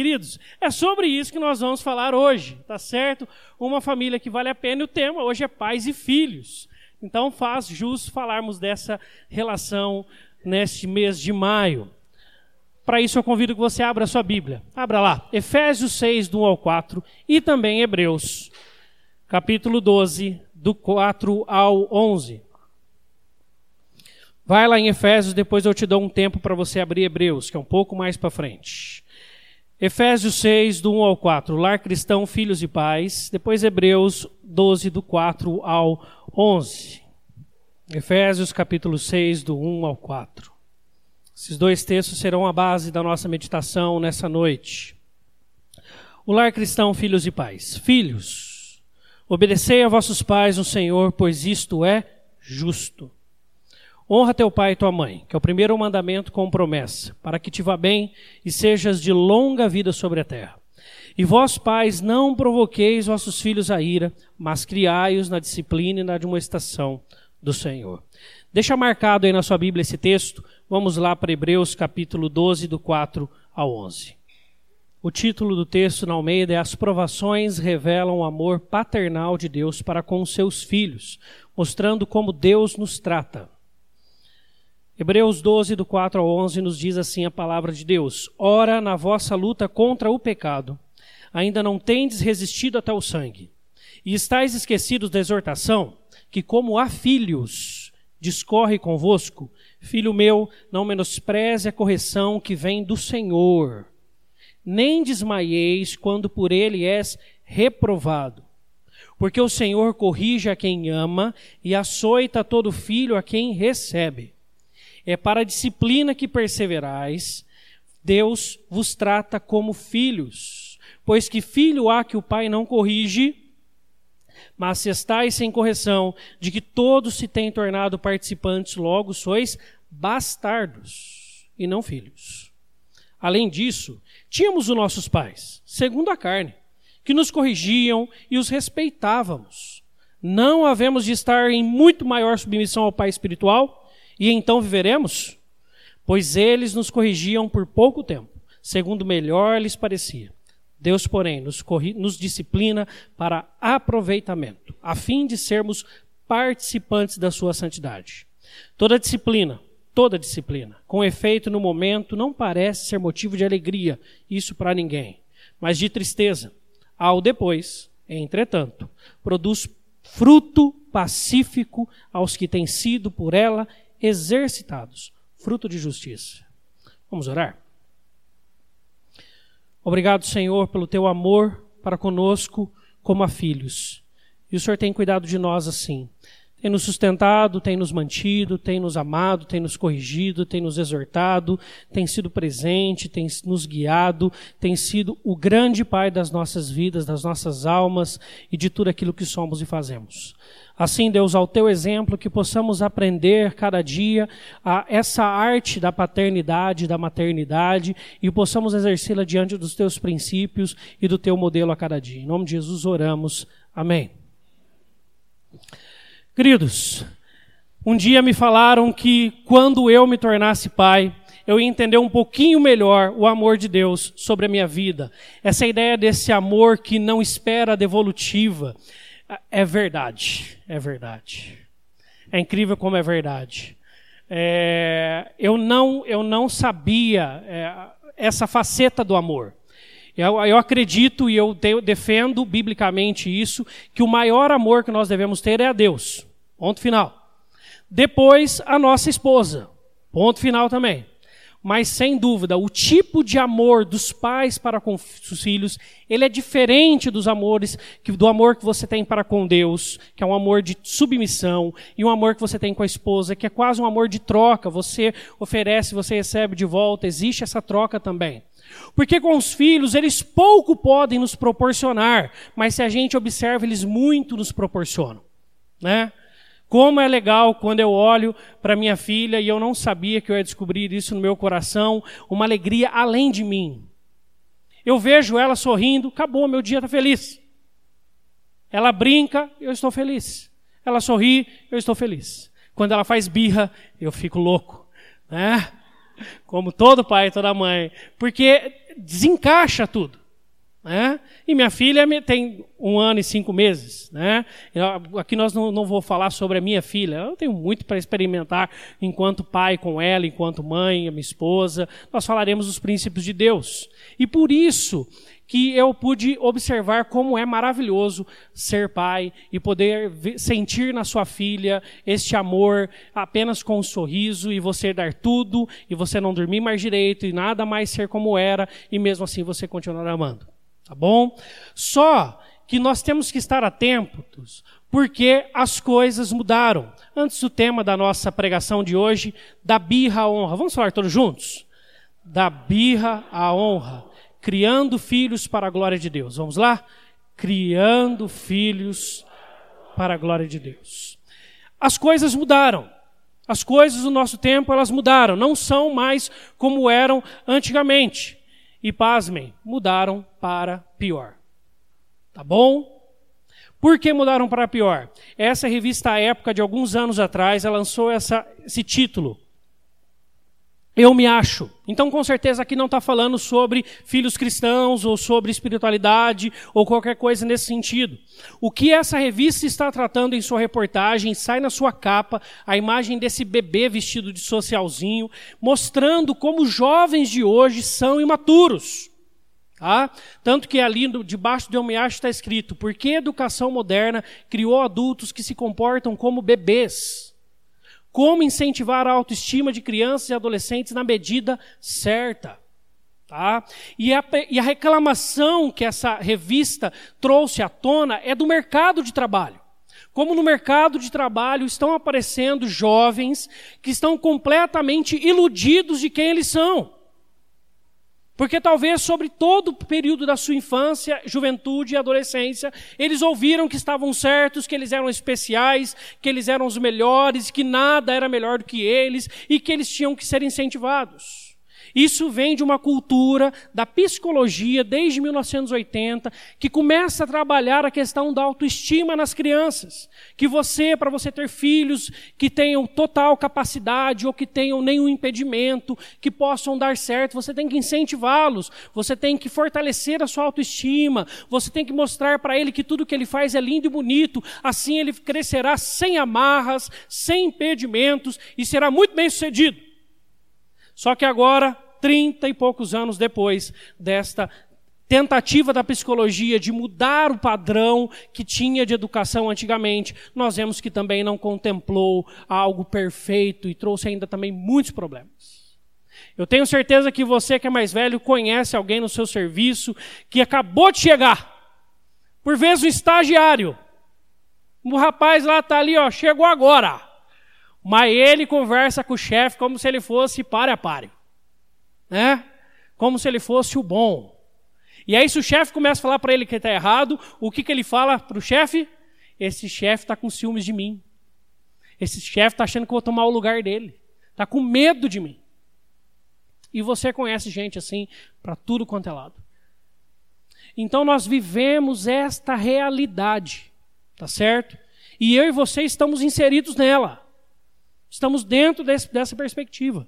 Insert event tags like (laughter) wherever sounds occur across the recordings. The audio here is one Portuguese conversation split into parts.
Queridos, é sobre isso que nós vamos falar hoje, tá certo? Uma família que vale a pena e o tema hoje é pais e filhos. Então faz jus falarmos dessa relação neste mês de maio. Para isso eu convido que você abra a sua Bíblia. Abra lá, Efésios 6, do 1 ao 4 e também Hebreus, capítulo 12, do 4 ao 11. Vai lá em Efésios, depois eu te dou um tempo para você abrir Hebreus, que é um pouco mais para frente. Efésios 6, do 1 ao 4, lar cristão, filhos e pais. Depois Hebreus 12, do 4 ao 11. Efésios capítulo 6, do 1 ao 4. Esses dois textos serão a base da nossa meditação nessa noite. O lar cristão, filhos e pais. Filhos, obedecei a vossos pais no Senhor, pois isto é justo. Honra teu pai e tua mãe, que é o primeiro mandamento com promessa, para que te vá bem e sejas de longa vida sobre a terra. E vós, pais, não provoqueis vossos filhos a ira, mas criai-os na disciplina e na admoestação do Senhor. Deixa marcado aí na sua Bíblia esse texto. Vamos lá para Hebreus capítulo 12, do 4 ao 11. O título do texto na Almeida é As provações revelam o amor paternal de Deus para com os seus filhos, mostrando como Deus nos trata. Hebreus 12, do 4 ao 11, nos diz assim a palavra de Deus: Ora, na vossa luta contra o pecado, ainda não tendes resistido até o sangue, e estáis esquecidos da exortação, que, como há filhos, discorre convosco, filho meu, não menospreze a correção que vem do Senhor, nem desmaieis quando por ele és reprovado. Porque o Senhor corrige a quem ama e açoita todo filho a quem recebe é para a disciplina que perseverais. Deus vos trata como filhos, pois que filho há que o pai não corrige, mas se estáis sem correção, de que todos se têm tornado participantes, logo sois bastardos e não filhos. Além disso, tínhamos os nossos pais, segundo a carne, que nos corrigiam e os respeitávamos. Não havemos de estar em muito maior submissão ao Pai espiritual? E então viveremos? Pois eles nos corrigiam por pouco tempo, segundo melhor lhes parecia. Deus, porém, nos, nos disciplina para aproveitamento, a fim de sermos participantes da sua santidade. Toda disciplina, toda disciplina, com efeito no momento, não parece ser motivo de alegria, isso para ninguém, mas de tristeza. Ao depois, entretanto, produz fruto pacífico aos que têm sido por ela exercitados, fruto de justiça. Vamos orar? Obrigado, Senhor, pelo teu amor para conosco como a filhos. E o Senhor tem cuidado de nós assim. Tem nos sustentado, tem nos mantido, tem nos amado, tem nos corrigido, tem nos exortado, tem sido presente, tem nos guiado, tem sido o grande Pai das nossas vidas, das nossas almas e de tudo aquilo que somos e fazemos. Assim, Deus, ao teu exemplo, que possamos aprender cada dia a essa arte da paternidade, da maternidade e possamos exercê-la diante dos teus princípios e do teu modelo a cada dia. Em nome de Jesus oramos. Amém. Queridos, um dia me falaram que quando eu me tornasse pai, eu ia entender um pouquinho melhor o amor de Deus sobre a minha vida. Essa ideia desse amor que não espera devolutiva, é verdade, é verdade. É incrível como é verdade. É, eu, não, eu não sabia é, essa faceta do amor. Eu, eu acredito e eu te, defendo biblicamente isso, que o maior amor que nós devemos ter é a Deus. Ponto final. Depois, a nossa esposa. Ponto final também. Mas sem dúvida, o tipo de amor dos pais para com os filhos, ele é diferente dos amores que, do amor que você tem para com Deus, que é um amor de submissão, e um amor que você tem com a esposa, que é quase um amor de troca. Você oferece, você recebe de volta. Existe essa troca também. Porque com os filhos, eles pouco podem nos proporcionar, mas se a gente observa, eles muito nos proporcionam, né? Como é legal quando eu olho para minha filha e eu não sabia que eu ia descobrir isso no meu coração, uma alegria além de mim. Eu vejo ela sorrindo, acabou, meu dia está feliz. Ela brinca, eu estou feliz. Ela sorri, eu estou feliz. Quando ela faz birra, eu fico louco, né? Como todo pai e toda mãe. Porque desencaixa tudo. Né? E minha filha tem um ano e cinco meses. Né? Aqui nós não, não vou falar sobre a minha filha. Eu tenho muito para experimentar enquanto pai com ela, enquanto mãe, a minha esposa. Nós falaremos os princípios de Deus. E por isso que eu pude observar como é maravilhoso ser pai e poder sentir na sua filha este amor apenas com um sorriso e você dar tudo e você não dormir mais direito e nada mais ser como era e mesmo assim você continuar amando. Tá bom? Só que nós temos que estar atentos porque as coisas mudaram. Antes do tema da nossa pregação de hoje, da birra à honra. Vamos falar todos juntos? Da birra à honra criando filhos para a glória de Deus. Vamos lá? Criando filhos para a glória de Deus. As coisas mudaram. As coisas do nosso tempo, elas mudaram. Não são mais como eram antigamente. E pasmem, mudaram para pior. Tá bom? Por que mudaram para pior? Essa revista, à época de alguns anos atrás, lançou essa, esse título eu me acho. Então, com certeza, aqui não está falando sobre filhos cristãos ou sobre espiritualidade ou qualquer coisa nesse sentido. O que essa revista está tratando em sua reportagem, sai na sua capa a imagem desse bebê vestido de socialzinho, mostrando como jovens de hoje são imaturos. Tá? Tanto que ali debaixo de Eu Me Acho está escrito: Por que a educação moderna criou adultos que se comportam como bebês? Como incentivar a autoestima de crianças e adolescentes na medida certa. Tá? E, a, e a reclamação que essa revista trouxe à tona é do mercado de trabalho. Como no mercado de trabalho estão aparecendo jovens que estão completamente iludidos de quem eles são. Porque talvez sobre todo o período da sua infância, juventude e adolescência, eles ouviram que estavam certos, que eles eram especiais, que eles eram os melhores, que nada era melhor do que eles e que eles tinham que ser incentivados. Isso vem de uma cultura da psicologia desde 1980 que começa a trabalhar a questão da autoestima nas crianças. Que você, para você ter filhos que tenham total capacidade ou que tenham nenhum impedimento, que possam dar certo, você tem que incentivá-los, você tem que fortalecer a sua autoestima, você tem que mostrar para ele que tudo que ele faz é lindo e bonito, assim ele crescerá sem amarras, sem impedimentos e será muito bem sucedido. Só que agora, trinta e poucos anos depois desta tentativa da psicologia de mudar o padrão que tinha de educação antigamente, nós vemos que também não contemplou algo perfeito e trouxe ainda também muitos problemas. Eu tenho certeza que você que é mais velho conhece alguém no seu serviço que acabou de chegar. Por vezes um estagiário. O rapaz lá está ali, ó, chegou agora. Mas ele conversa com o chefe como se ele fosse pare a pare. Né? Como se ele fosse o bom. E aí, se o chefe começa a falar para ele que está errado, o que, que ele fala para o chefe? Esse chefe está com ciúmes de mim. Esse chefe está achando que eu vou tomar o lugar dele. Está com medo de mim. E você conhece gente assim para tudo quanto é lado. Então nós vivemos esta realidade, tá certo? E eu e você estamos inseridos nela. Estamos dentro desse, dessa perspectiva.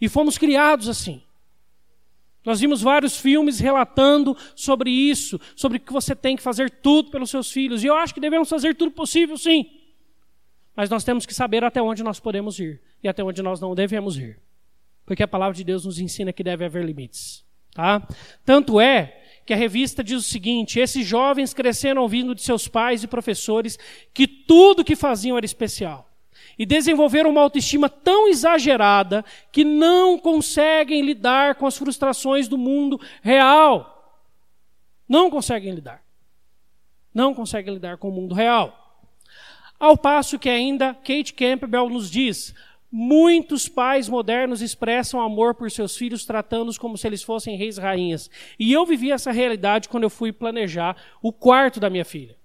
E fomos criados assim. Nós vimos vários filmes relatando sobre isso, sobre que você tem que fazer tudo pelos seus filhos. E eu acho que devemos fazer tudo possível, sim. Mas nós temos que saber até onde nós podemos ir e até onde nós não devemos ir. Porque a palavra de Deus nos ensina que deve haver limites. Tá? Tanto é que a revista diz o seguinte: esses jovens cresceram ouvindo de seus pais e professores que tudo que faziam era especial e desenvolveram uma autoestima tão exagerada que não conseguem lidar com as frustrações do mundo real. Não conseguem lidar. Não conseguem lidar com o mundo real. Ao passo que ainda Kate Campbell nos diz: muitos pais modernos expressam amor por seus filhos, tratando-os como se eles fossem reis e rainhas. E eu vivi essa realidade quando eu fui planejar o quarto da minha filha.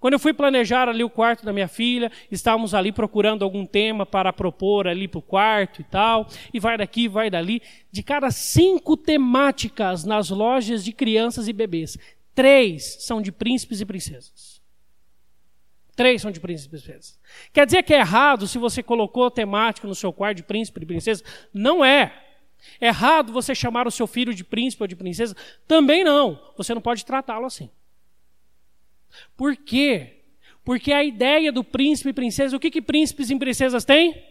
Quando eu fui planejar ali o quarto da minha filha, estávamos ali procurando algum tema para propor ali para o quarto e tal, e vai daqui, vai dali. De cada cinco temáticas nas lojas de crianças e bebês, três são de príncipes e princesas. Três são de príncipes e princesas. Quer dizer que é errado se você colocou temática no seu quarto de príncipe e princesa? Não é. Errado você chamar o seu filho de príncipe ou de princesa? Também não. Você não pode tratá-lo assim. Por quê? Porque a ideia do príncipe e princesa, o que, que príncipes e princesas têm?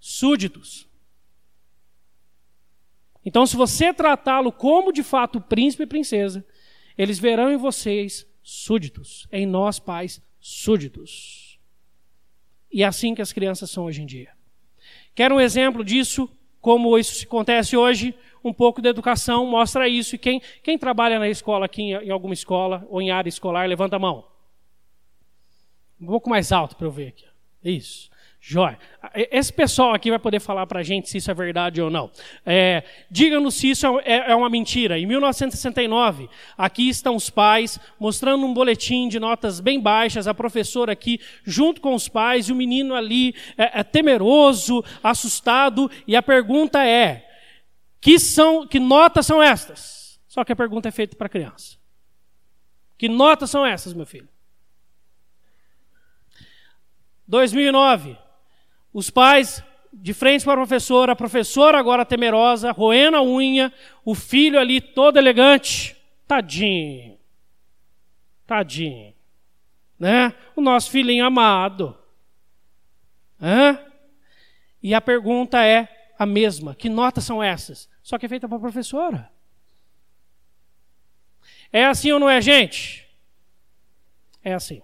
Súditos. Então, se você tratá-lo como de fato príncipe e princesa, eles verão em vocês súditos, em nós pais súditos. E é assim que as crianças são hoje em dia. Quer um exemplo disso? Como isso acontece hoje? Um pouco da educação mostra isso. E quem, quem trabalha na escola aqui, em alguma escola ou em área escolar, levanta a mão. Um pouco mais alto para eu ver aqui. Isso. Jóia. Esse pessoal aqui vai poder falar para a gente se isso é verdade ou não. É, Diga-nos se isso é, é, uma mentira. Em 1969, aqui estão os pais mostrando um boletim de notas bem baixas, a professora aqui junto com os pais e o menino ali é, é temeroso, assustado. E a pergunta é: que, são, que notas são estas? Só que a pergunta é feita para a criança. Que notas são essas, meu filho? 2009. Os pais de frente para a professora, a professora agora temerosa, roendo a unha, o filho ali todo elegante. Tadinho. Tadinho. Né? O nosso filhinho amado. Hã? E a pergunta é a mesma: que notas são essas? Só que é feita para a professora. É assim ou não é, gente? É assim.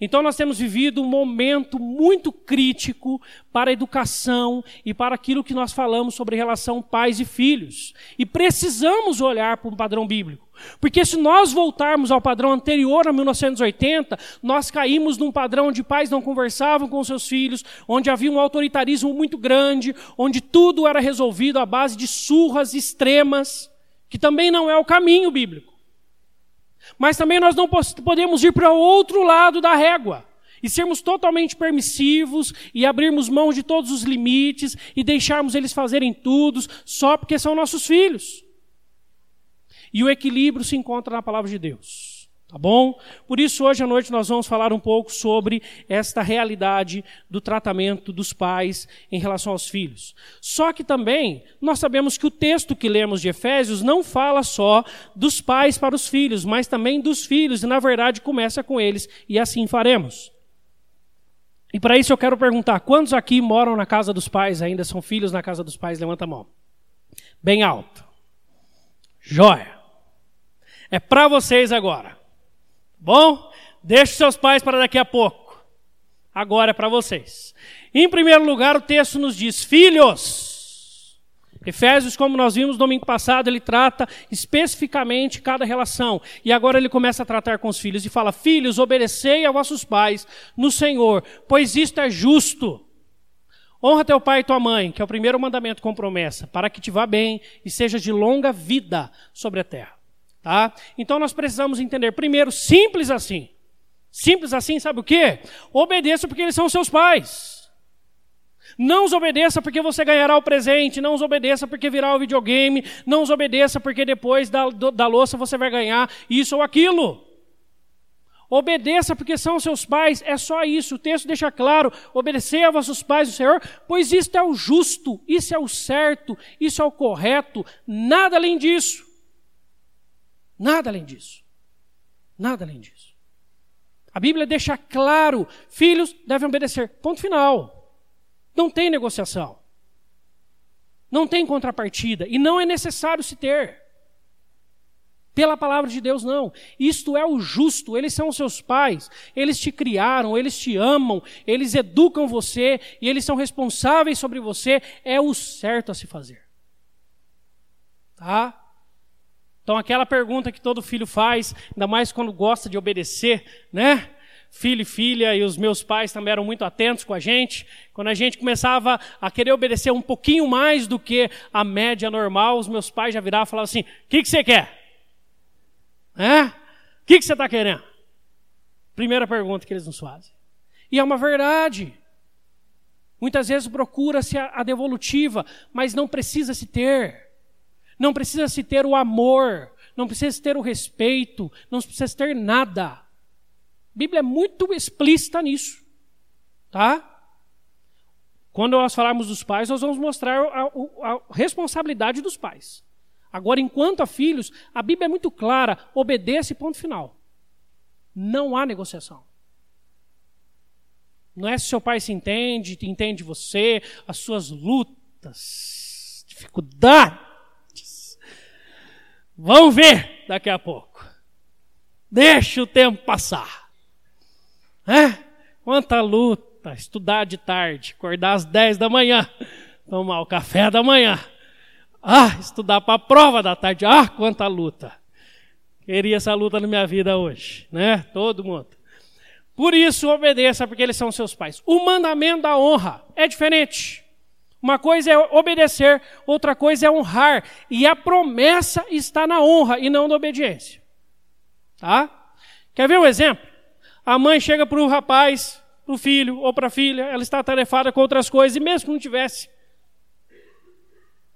Então nós temos vivido um momento muito crítico para a educação e para aquilo que nós falamos sobre relação pais e filhos. E precisamos olhar para um padrão bíblico. Porque se nós voltarmos ao padrão anterior a 1980, nós caímos num padrão onde pais não conversavam com seus filhos, onde havia um autoritarismo muito grande, onde tudo era resolvido à base de surras extremas, que também não é o caminho bíblico. Mas também nós não podemos ir para o outro lado da régua e sermos totalmente permissivos e abrirmos mão de todos os limites e deixarmos eles fazerem tudo só porque são nossos filhos. E o equilíbrio se encontra na palavra de Deus. Tá bom? Por isso, hoje à noite nós vamos falar um pouco sobre esta realidade do tratamento dos pais em relação aos filhos. Só que também nós sabemos que o texto que lemos de Efésios não fala só dos pais para os filhos, mas também dos filhos, e na verdade começa com eles, e assim faremos. E para isso eu quero perguntar: quantos aqui moram na casa dos pais, ainda são filhos na casa dos pais? Levanta a mão. Bem alto. Jóia. É para vocês agora. Bom, deixe seus pais para daqui a pouco. Agora é para vocês. Em primeiro lugar, o texto nos diz: Filhos. Efésios, como nós vimos domingo passado, ele trata especificamente cada relação. E agora ele começa a tratar com os filhos e fala: Filhos, obedecei a vossos pais no Senhor, pois isto é justo. Honra teu pai e tua mãe, que é o primeiro mandamento com promessa, para que te vá bem e seja de longa vida sobre a terra. Tá? Então nós precisamos entender, primeiro, simples assim. Simples assim, sabe o quê? Obedeça porque eles são seus pais. Não os obedeça porque você ganhará o presente, não os obedeça porque virá o videogame, não os obedeça porque depois da, da louça você vai ganhar isso ou aquilo. Obedeça porque são seus pais, é só isso. O texto deixa claro: obedecer a vossos pais, o Senhor, pois isto é o justo, isso é o certo, isso é o correto, nada além disso. Nada além disso. Nada além disso. A Bíblia deixa claro: filhos devem obedecer. Ponto final. Não tem negociação. Não tem contrapartida. E não é necessário se ter. Pela palavra de Deus, não. Isto é o justo. Eles são seus pais. Eles te criaram, eles te amam, eles educam você e eles são responsáveis sobre você. É o certo a se fazer. Tá? Então, aquela pergunta que todo filho faz, ainda mais quando gosta de obedecer, né? Filho e filha, e os meus pais também eram muito atentos com a gente. Quando a gente começava a querer obedecer um pouquinho mais do que a média normal, os meus pais já viravam e falavam assim: O que, que você quer? É? O que, que você está querendo? Primeira pergunta que eles nos fazem. E é uma verdade. Muitas vezes procura-se a devolutiva, mas não precisa se ter. Não precisa se ter o amor, não precisa se ter o respeito, não precisa se ter nada. A Bíblia é muito explícita nisso. Tá? Quando nós falarmos dos pais, nós vamos mostrar a, a, a responsabilidade dos pais. Agora, enquanto a filhos, a Bíblia é muito clara: obedeça ponto final. Não há negociação. Não é se seu pai se entende, entende você, as suas lutas, dificuldades. Vão ver daqui a pouco. Deixa o tempo passar. É? Quanta luta, estudar de tarde, acordar às 10 da manhã, tomar o café da manhã. Ah, estudar para a prova da tarde. Ah, quanta luta. Queria essa luta na minha vida hoje, né? Todo mundo. Por isso, obedeça, porque eles são seus pais. O mandamento da honra é diferente. Uma coisa é obedecer, outra coisa é honrar. E a promessa está na honra e não na obediência. Tá? Quer ver um exemplo? A mãe chega para o rapaz, para o filho ou para a filha, ela está atarefada com outras coisas, e mesmo que não tivesse,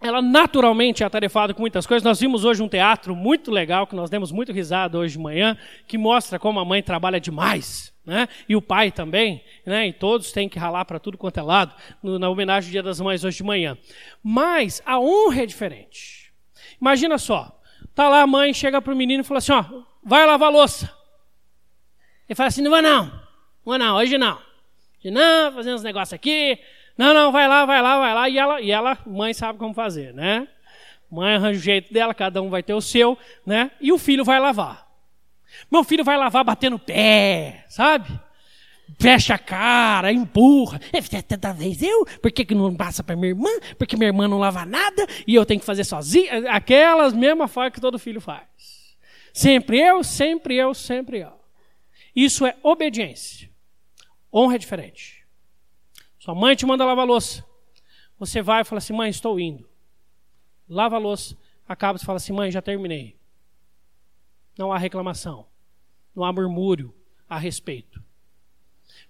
ela naturalmente é atarefada com muitas coisas. Nós vimos hoje um teatro muito legal, que nós demos muito risada hoje de manhã, que mostra como a mãe trabalha demais, né? E o pai também, né? E todos têm que ralar para tudo quanto é lado, no, na homenagem ao Dia das Mães hoje de manhã. Mas a honra é diferente. Imagina só, tá lá a mãe, chega para o menino e fala assim, ó, vai lavar a louça. Ele fala assim, não vai não, não vai não, hoje não. Hoje não, fazendo uns negócios aqui, não, não, vai lá, vai lá, vai lá. E ela, e ela, mãe sabe como fazer, né? Mãe arranja o jeito dela, cada um vai ter o seu, né? E o filho vai lavar. Meu filho vai lavar batendo pé, sabe? Fecha a cara, empurra. Toda vez eu, por que, que não passa para minha irmã? Porque minha irmã não lava nada e eu tenho que fazer sozinho. Aquelas mesmas falas que todo filho faz. Sempre eu, sempre eu, sempre eu. Isso é obediência. Honra é diferente. Sua mãe te manda lavar louça. Você vai e fala assim: mãe, estou indo. Lava a louça. Acaba e fala assim: mãe, já terminei. Não há reclamação. Não há murmúrio a respeito.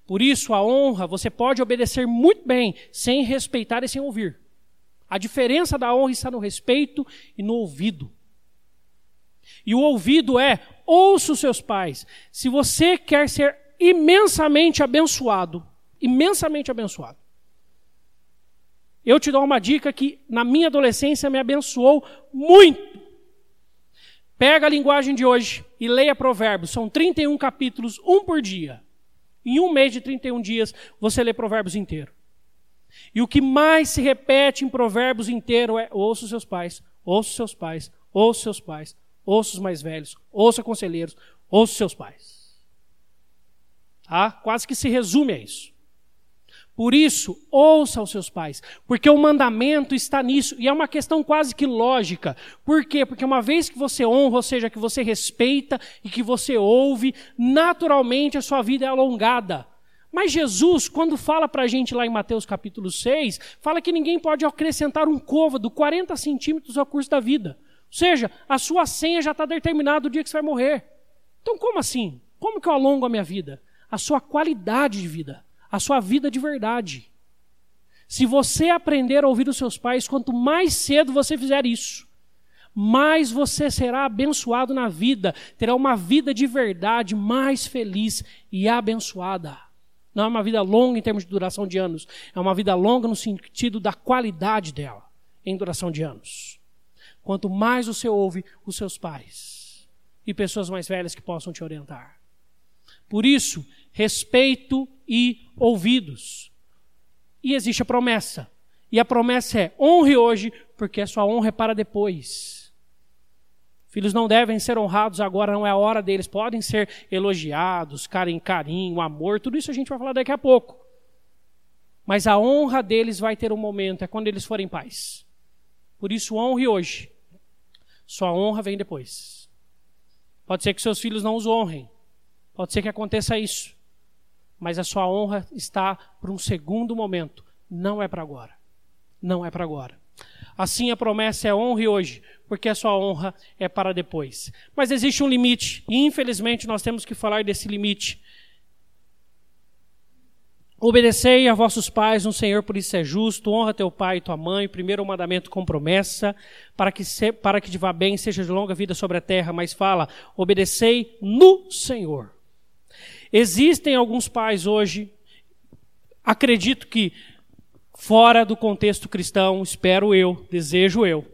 Por isso, a honra, você pode obedecer muito bem, sem respeitar e sem ouvir. A diferença da honra está no respeito e no ouvido. E o ouvido é: ouça os seus pais. Se você quer ser imensamente abençoado, imensamente abençoado. Eu te dou uma dica que na minha adolescência me abençoou muito. Pega a linguagem de hoje e leia Provérbios. São 31 capítulos, um por dia. Em um mês de 31 dias, você lê Provérbios inteiro. E o que mais se repete em Provérbios inteiro é: ouça os seus pais, ouça os seus pais, ouça os seus pais, ouça os mais velhos, ouça conselheiros, ouça os seus pais. Tá? Quase que se resume a isso. Por isso, ouça os seus pais, porque o mandamento está nisso, e é uma questão quase que lógica. Por quê? Porque uma vez que você honra, ou seja, que você respeita e que você ouve, naturalmente a sua vida é alongada. Mas Jesus, quando fala para a gente lá em Mateus capítulo 6, fala que ninguém pode acrescentar um côvado 40 centímetros ao curso da vida. Ou seja, a sua senha já está determinada o dia que você vai morrer. Então, como assim? Como que eu alongo a minha vida? A sua qualidade de vida a sua vida de verdade. Se você aprender a ouvir os seus pais, quanto mais cedo você fizer isso, mais você será abençoado na vida, terá uma vida de verdade mais feliz e abençoada. Não é uma vida longa em termos de duração de anos, é uma vida longa no sentido da qualidade dela, em duração de anos. Quanto mais você ouve os seus pais e pessoas mais velhas que possam te orientar. Por isso, respeito e ouvidos. E existe a promessa. E a promessa é: honre hoje, porque a sua honra é para depois. Filhos não devem ser honrados agora, não é a hora deles. Podem ser elogiados, carinho, carinho, amor, tudo isso a gente vai falar daqui a pouco. Mas a honra deles vai ter um momento, é quando eles forem pais. Por isso, honre hoje. Sua honra vem depois. Pode ser que seus filhos não os honrem. Pode ser que aconteça isso mas a sua honra está para um segundo momento, não é para agora. Não é para agora. Assim a promessa é honre hoje, porque a sua honra é para depois. Mas existe um limite, e infelizmente nós temos que falar desse limite. Obedecei a vossos pais no Senhor, por isso é justo. Honra teu pai e tua mãe. Primeiro o mandamento com promessa, para que, se, para que te vá bem, seja de longa vida sobre a terra. Mas fala, obedecei no Senhor. Existem alguns pais hoje, acredito que fora do contexto cristão, espero eu, desejo eu,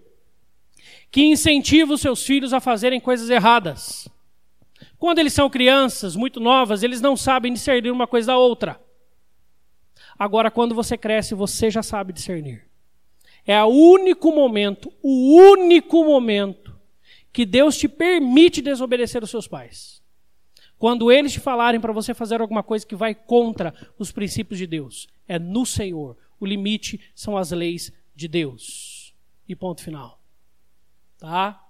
que incentiva os seus filhos a fazerem coisas erradas. Quando eles são crianças, muito novas, eles não sabem discernir uma coisa da outra. Agora, quando você cresce, você já sabe discernir. É o único momento, o único momento que Deus te permite desobedecer os seus pais. Quando eles te falarem para você fazer alguma coisa que vai contra os princípios de Deus, é no Senhor. O limite são as leis de Deus. E ponto final. Tá?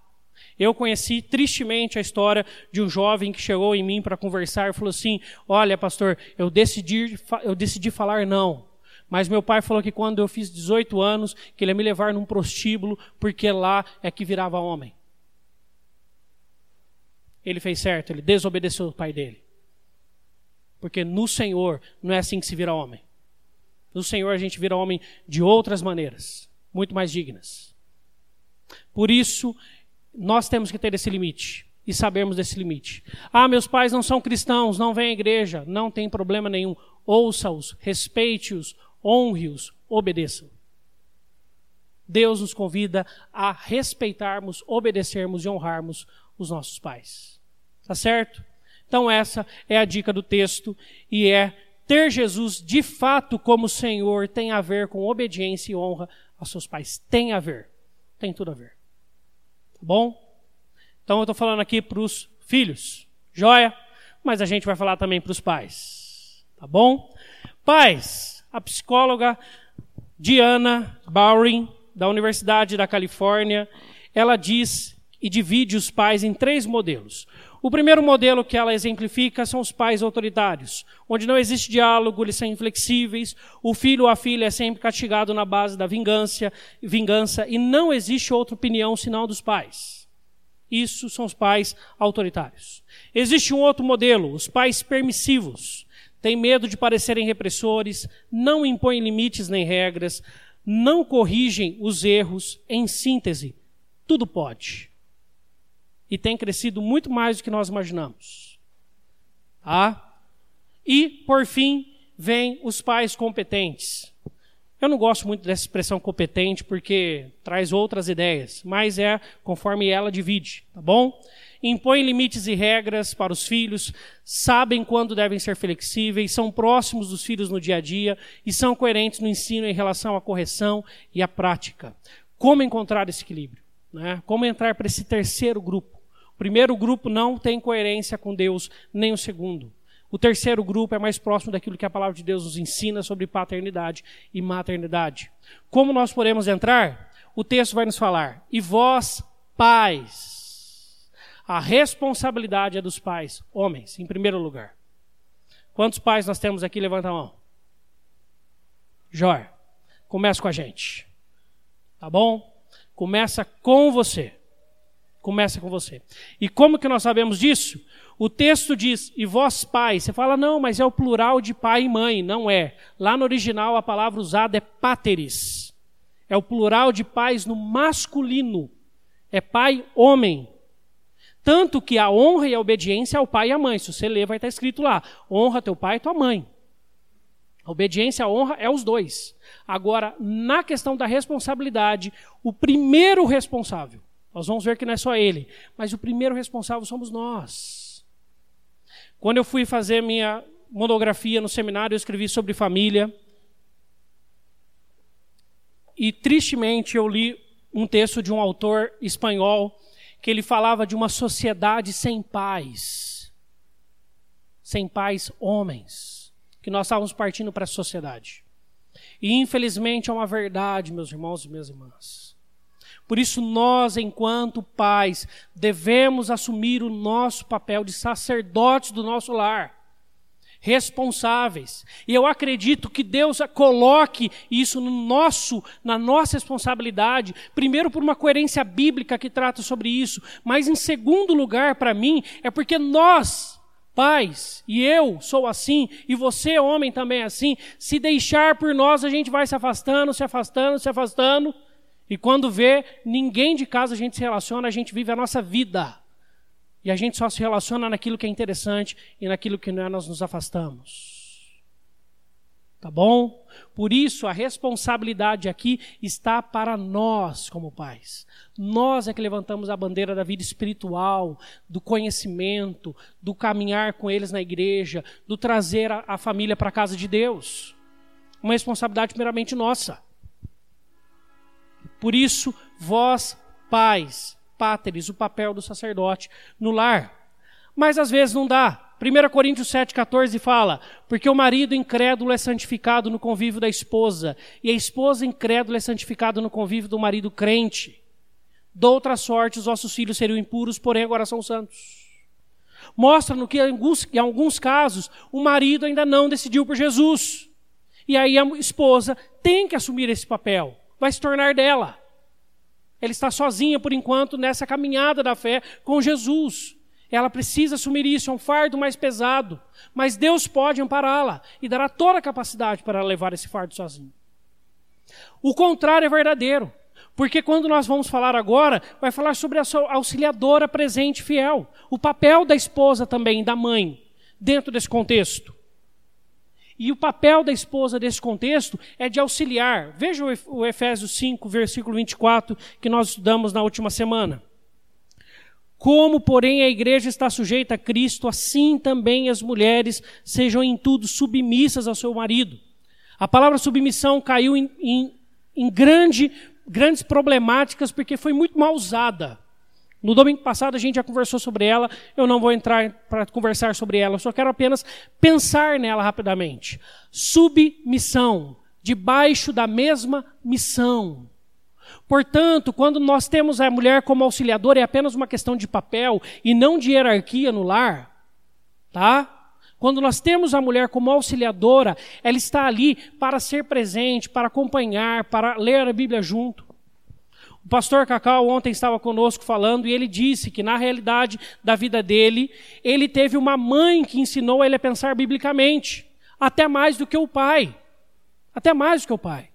Eu conheci tristemente a história de um jovem que chegou em mim para conversar e falou assim: Olha, pastor, eu decidi, eu decidi falar não. Mas meu pai falou que quando eu fiz 18 anos, que ele ia me levar num prostíbulo, porque lá é que virava homem. Ele fez certo, ele desobedeceu o pai dele. Porque no Senhor não é assim que se vira homem. No Senhor a gente vira homem de outras maneiras, muito mais dignas. Por isso, nós temos que ter esse limite e sabermos desse limite. Ah, meus pais não são cristãos, não vêm à igreja, não tem problema nenhum. Ouça-os, respeite-os, honre-os, obedeçam. Deus nos convida a respeitarmos, obedecermos e honrarmos os nossos pais. Tá certo? Então, essa é a dica do texto e é ter Jesus de fato como Senhor tem a ver com obediência e honra aos seus pais. Tem a ver. Tem tudo a ver. Tá bom? Então, eu estou falando aqui para os filhos. Joia? Mas a gente vai falar também para os pais. Tá bom? Pais, a psicóloga Diana Bowring, da Universidade da Califórnia, ela diz e divide os pais em três modelos. O primeiro modelo que ela exemplifica são os pais autoritários, onde não existe diálogo, eles são inflexíveis, o filho ou a filha é sempre castigado na base da vingança, vingança e não existe outra opinião senão dos pais. Isso são os pais autoritários. Existe um outro modelo, os pais permissivos. Têm medo de parecerem repressores, não impõem limites nem regras, não corrigem os erros, em síntese, tudo pode e tem crescido muito mais do que nós imaginamos. Tá? E, por fim, vem os pais competentes. Eu não gosto muito dessa expressão competente porque traz outras ideias, mas é conforme ela divide, tá bom? Impõem limites e regras para os filhos, sabem quando devem ser flexíveis, são próximos dos filhos no dia a dia e são coerentes no ensino em relação à correção e à prática. Como encontrar esse equilíbrio? Né? Como entrar para esse terceiro grupo? Primeiro grupo não tem coerência com Deus, nem o segundo. O terceiro grupo é mais próximo daquilo que a palavra de Deus nos ensina sobre paternidade e maternidade. Como nós podemos entrar? O texto vai nos falar: E vós, pais. A responsabilidade é dos pais, homens, em primeiro lugar. Quantos pais nós temos aqui? Levanta a mão. Jóia. Começa com a gente. Tá bom? Começa com você. Começa com você. E como que nós sabemos disso? O texto diz, e vós pais. Você fala, não, mas é o plural de pai e mãe. Não é. Lá no original a palavra usada é pateres. É o plural de pais no masculino. É pai, homem. Tanto que a honra e a obediência é ao pai e à mãe. Se você ler, vai estar escrito lá: honra teu pai e tua mãe. A obediência a honra é os dois. Agora, na questão da responsabilidade, o primeiro responsável nós vamos ver que não é só ele, mas o primeiro responsável somos nós. Quando eu fui fazer minha monografia no seminário, eu escrevi sobre família. E tristemente eu li um texto de um autor espanhol que ele falava de uma sociedade sem pais. Sem pais homens. Que nós estávamos partindo para a sociedade. E infelizmente é uma verdade, meus irmãos e minhas irmãs. Por isso, nós, enquanto pais, devemos assumir o nosso papel de sacerdotes do nosso lar, responsáveis. E eu acredito que Deus coloque isso no nosso, na nossa responsabilidade, primeiro por uma coerência bíblica que trata sobre isso, mas em segundo lugar, para mim, é porque nós, pais, e eu sou assim, e você, homem, também é assim, se deixar por nós, a gente vai se afastando, se afastando, se afastando e quando vê, ninguém de casa a gente se relaciona, a gente vive a nossa vida. E a gente só se relaciona naquilo que é interessante e naquilo que não é, nós nos afastamos. Tá bom? Por isso, a responsabilidade aqui está para nós, como pais. Nós é que levantamos a bandeira da vida espiritual, do conhecimento, do caminhar com eles na igreja, do trazer a, família para a casa de Deus. Uma responsabilidade primeiramente nossa. Por isso, vós, pais, páteres, o papel do sacerdote no lar. Mas às vezes não dá. 1 Coríntios 7,14 fala: Porque o marido incrédulo é santificado no convívio da esposa, e a esposa incrédula é santificada no convívio do marido crente. De outra sorte, os vossos filhos seriam impuros, porém agora são santos. Mostra no que, em alguns casos, o marido ainda não decidiu por Jesus. E aí a esposa tem que assumir esse papel, vai se tornar dela. Ela está sozinha por enquanto nessa caminhada da fé com Jesus. Ela precisa assumir isso, é um fardo mais pesado. Mas Deus pode ampará-la e dará toda a capacidade para levar esse fardo sozinho. O contrário é verdadeiro. Porque quando nós vamos falar agora, vai falar sobre a auxiliadora presente fiel. O papel da esposa também, da mãe, dentro desse contexto. E o papel da esposa desse contexto é de auxiliar. Veja o Efésios 5, versículo 24, que nós estudamos na última semana. Como, porém, a igreja está sujeita a Cristo, assim também as mulheres sejam em tudo submissas ao seu marido. A palavra submissão caiu em, em, em grande, grandes problemáticas porque foi muito mal usada. No domingo passado a gente já conversou sobre ela, eu não vou entrar para conversar sobre ela, eu só quero apenas pensar nela rapidamente. Submissão, debaixo da mesma missão. Portanto, quando nós temos a mulher como auxiliadora, é apenas uma questão de papel e não de hierarquia no lar, tá? Quando nós temos a mulher como auxiliadora, ela está ali para ser presente, para acompanhar, para ler a Bíblia junto. O pastor Cacau ontem estava conosco falando e ele disse que na realidade da vida dele, ele teve uma mãe que ensinou ele a pensar biblicamente, até mais do que o pai. Até mais do que o pai.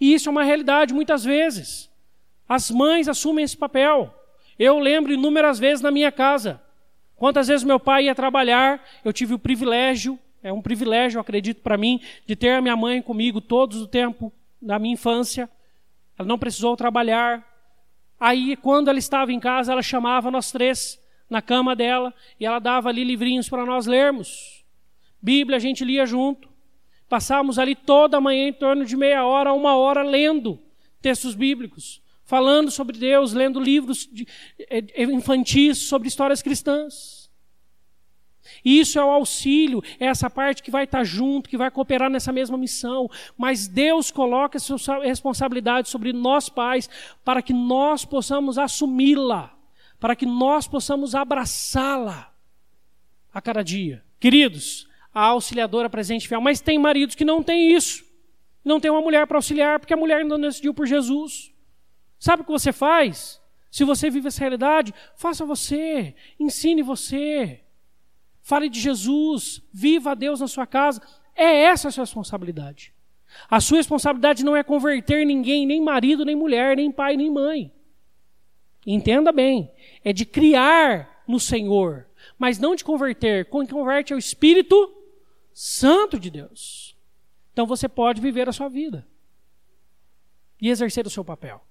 E isso é uma realidade muitas vezes. As mães assumem esse papel. Eu lembro inúmeras vezes na minha casa. Quantas vezes meu pai ia trabalhar, eu tive o privilégio, é um privilégio, acredito para mim, de ter a minha mãe comigo todos o tempo da minha infância. Ela não precisou trabalhar. Aí, quando ela estava em casa, ela chamava nós três na cama dela e ela dava ali livrinhos para nós lermos. Bíblia a gente lia junto. Passávamos ali toda a manhã, em torno de meia hora, uma hora, lendo textos bíblicos, falando sobre Deus, lendo livros de, eh, infantis sobre histórias cristãs. Isso é o auxílio, é essa parte que vai estar junto, que vai cooperar nessa mesma missão. Mas Deus coloca essa responsabilidade sobre nós pais para que nós possamos assumi-la, para que nós possamos abraçá-la a cada dia. Queridos, a auxiliadora presente fiel. Mas tem maridos que não têm isso. Não tem uma mulher para auxiliar, porque a mulher não decidiu por Jesus. Sabe o que você faz? Se você vive essa realidade, faça você, ensine você. Fale de Jesus, viva a Deus na sua casa. É essa a sua responsabilidade. A sua responsabilidade não é converter ninguém, nem marido, nem mulher, nem pai, nem mãe. Entenda bem, é de criar no Senhor, mas não de converter. Quem converte é o Espírito Santo de Deus. Então você pode viver a sua vida e exercer o seu papel.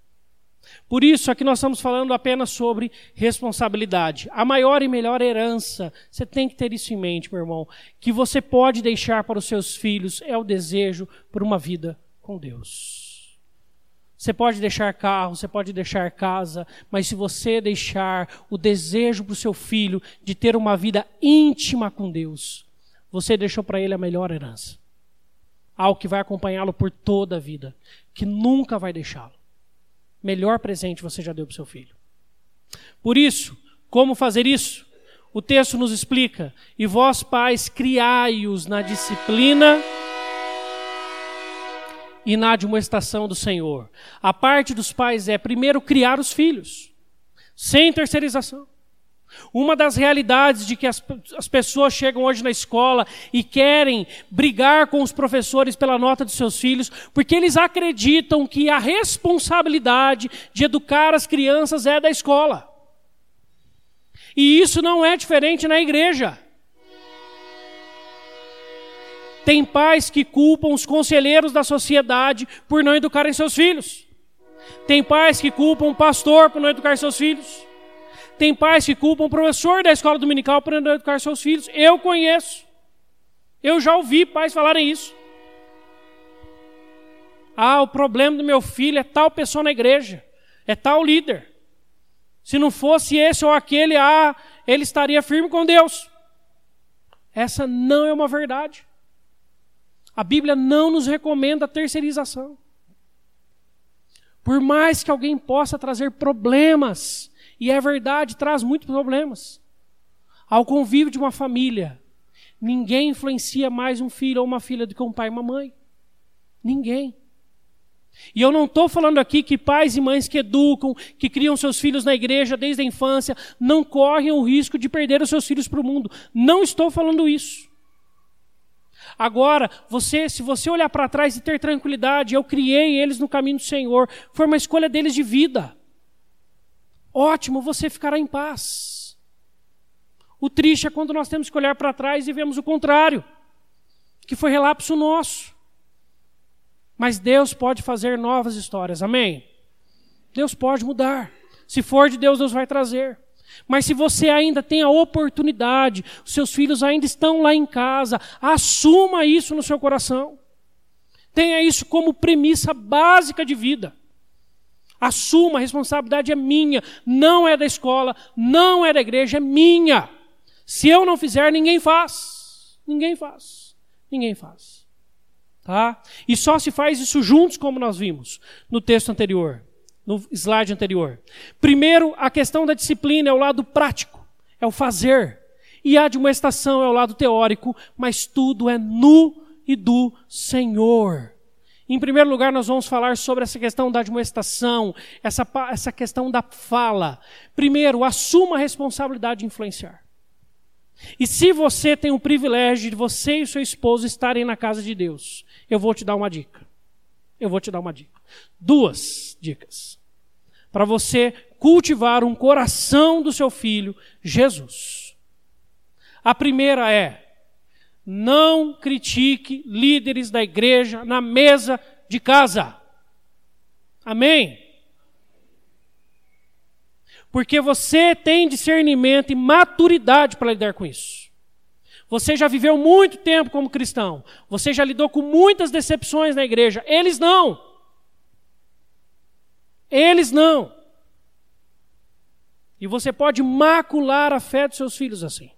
Por isso, aqui nós estamos falando apenas sobre responsabilidade. A maior e melhor herança, você tem que ter isso em mente, meu irmão, que você pode deixar para os seus filhos é o desejo por uma vida com Deus. Você pode deixar carro, você pode deixar casa, mas se você deixar o desejo para o seu filho de ter uma vida íntima com Deus, você deixou para ele a melhor herança. Algo que vai acompanhá-lo por toda a vida, que nunca vai deixá-lo. Melhor presente você já deu para o seu filho. Por isso, como fazer isso? O texto nos explica: e vós, pais, criai-os na disciplina e na admoestação do Senhor. A parte dos pais é, primeiro, criar os filhos, sem terceirização. Uma das realidades de que as, as, pessoas chegam hoje na escola e querem brigar com os professores pela nota dos seus filhos, porque eles acreditam que a responsabilidade de educar as crianças é da escola. E isso não é diferente na igreja. Tem pais que culpam os conselheiros da sociedade por não educarem seus filhos. Tem pais que culpam o pastor por não educar seus filhos. Tem pais que culpam o professor da escola dominical por não educar seus filhos. Eu conheço. Eu já ouvi pais falarem isso. Ah, o problema do meu filho é tal pessoa na igreja, é tal líder. Se não fosse esse ou aquele, ah, ele estaria firme com Deus. Essa não é uma verdade. A Bíblia não nos recomenda a terceirização. Por mais que alguém possa trazer problemas, e é verdade, traz muitos problemas, ao convívio de uma família, ninguém influencia mais um filho ou uma filha do que um pai e uma mãe. Ninguém. E eu não estou falando aqui que pais e mães que educam, que criam seus filhos na igreja desde a infância, não correm o risco de perder os seus filhos para o mundo. Não estou falando isso. Agora, você, se você olhar para trás e ter tranquilidade, eu criei eles no caminho do Senhor, foi uma escolha deles de vida. Ótimo, você ficará em paz. O triste é quando nós temos que olhar para trás e vemos o contrário, que foi relapso nosso. Mas Deus pode fazer novas histórias, amém? Deus pode mudar. Se for de Deus, Deus vai trazer. Mas se você ainda tem a oportunidade, seus filhos ainda estão lá em casa, assuma isso no seu coração. Tenha isso como premissa básica de vida. Assuma, a responsabilidade é minha, não é da escola, não é da igreja, é minha. Se eu não fizer, ninguém faz. Ninguém faz. Ninguém faz. Tá? E só se faz isso juntos, como nós vimos no texto anterior, no slide anterior. Primeiro, a questão da disciplina é o lado prático, é o fazer. E a admoestação é o lado teórico, mas tudo é nu e do Senhor. Em primeiro lugar, nós vamos falar sobre essa questão da admoestação, essa, essa questão da fala. Primeiro, assuma a responsabilidade de influenciar. E se você tem o privilégio de você e seu esposo estarem na casa de Deus, eu vou te dar uma dica. Eu vou te dar uma dica. Duas dicas. Para você cultivar um coração do seu filho, Jesus. A primeira é: não critique líderes da igreja na mesa de casa. Amém? Porque você tem discernimento e maturidade para lidar com isso. Você já viveu muito tempo como cristão. Você já lidou com muitas decepções na igreja. Eles não. Eles não. E você pode macular a fé dos seus filhos assim.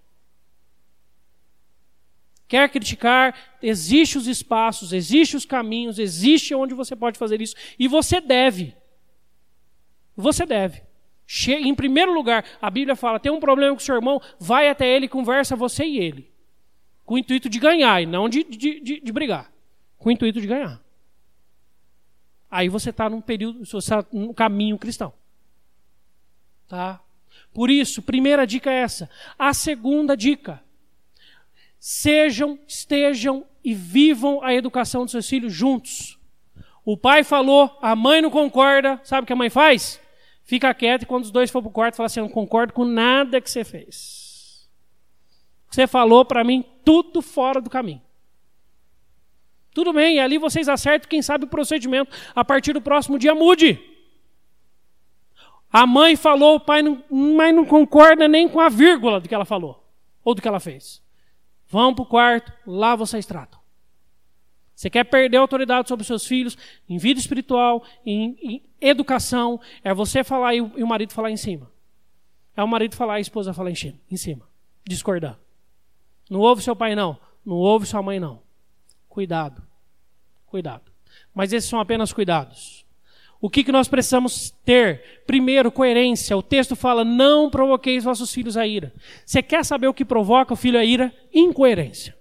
Quer criticar, existe os espaços, existe os caminhos, existe onde você pode fazer isso. E você deve. Você deve. Em primeiro lugar, a Bíblia fala: tem um problema com o seu irmão, vai até ele, conversa você e ele com o intuito de ganhar e não de, de, de, de brigar. Com o intuito de ganhar. Aí você está num período, você está num caminho cristão. Tá? Por isso, primeira dica é essa. A segunda dica: sejam, estejam e vivam a educação dos seus filhos juntos. O pai falou, a mãe não concorda, sabe o que a mãe faz? Fica quieta e quando os dois for para o quarto, fala assim: Eu não concordo com nada que você fez você falou para mim tudo fora do caminho. Tudo bem, e ali vocês acertam, quem sabe, o procedimento. A partir do próximo dia, mude. A mãe falou, o pai não, mas não concorda nem com a vírgula do que ela falou, ou do que ela fez. Vão para o quarto, lá vocês tratam. Você quer perder a autoridade sobre os seus filhos, em vida espiritual, em, em educação, é você falar e o, e o, marido falar em cima. É o marido falar e a esposa falar em em cima. Discordar. Não ouve seu pai, não. Não ouve sua mãe, não. Cuidado. Cuidado. Mas esses são apenas cuidados. O que, que nós precisamos ter? Primeiro, coerência. O texto fala: não provoqueis vossos filhos a ira. Você quer saber o que provoca o filho a ira? Incoerência.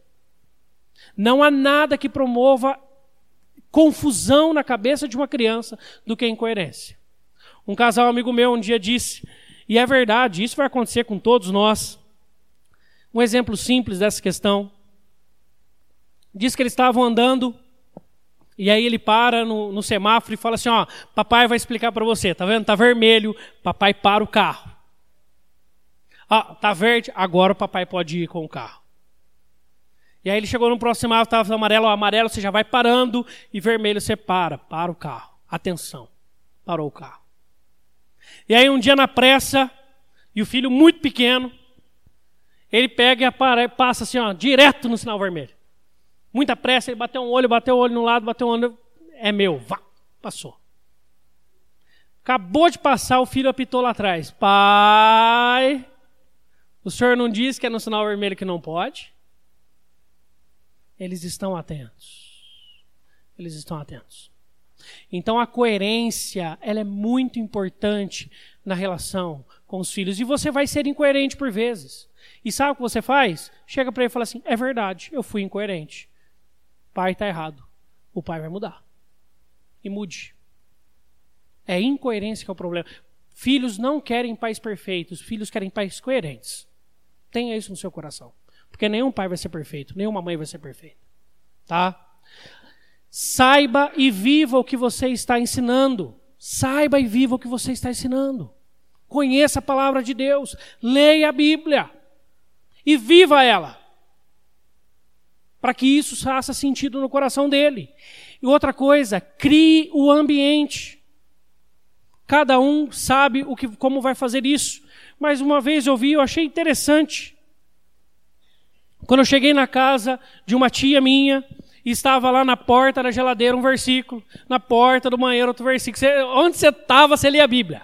Não há nada que promova confusão na cabeça de uma criança do que incoerência. Um casal amigo meu um dia disse, e é verdade, isso vai acontecer com todos nós. Um exemplo simples dessa questão. Diz que eles estavam andando e aí ele para no, no semáforo e fala assim: Ó, papai vai explicar para você. Tá vendo? Tá vermelho. Papai para o carro. Ah, tá verde. Agora o papai pode ir com o carro. E aí ele chegou no próximo semáforo, estava amarelo, amarelo você já vai parando, e vermelho você para, para o carro. Atenção, parou o carro. E aí um dia na pressa, e o filho muito pequeno, ele pega e passa assim, ó, direto no sinal vermelho. Muita pressa, ele bateu um olho, bateu o olho no lado, bateu um olho, é meu, vá, passou. Acabou de passar, o filho apitou lá atrás. Pai, o senhor não disse que é no sinal vermelho que não pode? Eles estão atentos. Eles estão atentos. Então a coerência, ela é muito importante na relação com os filhos. E você vai ser incoerente por vezes. E sabe o que você faz? Chega para ele e fala assim: é verdade, eu fui incoerente. Pai está errado. O pai vai mudar. E mude. É incoerência que é o problema. Filhos não querem pais perfeitos, filhos querem pais coerentes. Tenha isso no seu coração. Porque nenhum pai vai ser perfeito, nenhuma mãe vai ser perfeita. Tá? Saiba e viva o que você está ensinando. Saiba e viva o que você está ensinando. Conheça a palavra de Deus. Leia a Bíblia. E viva ela. Para que isso faça sentido no coração dele. E outra coisa, crie o ambiente. Cada um sabe o que, como vai fazer isso. Mas uma vez eu vi, eu achei interessante. Quando eu cheguei na casa de uma tia minha, estava lá na porta da geladeira um versículo, na porta do banheiro outro versículo. Você, onde você estava, você lia a Bíblia.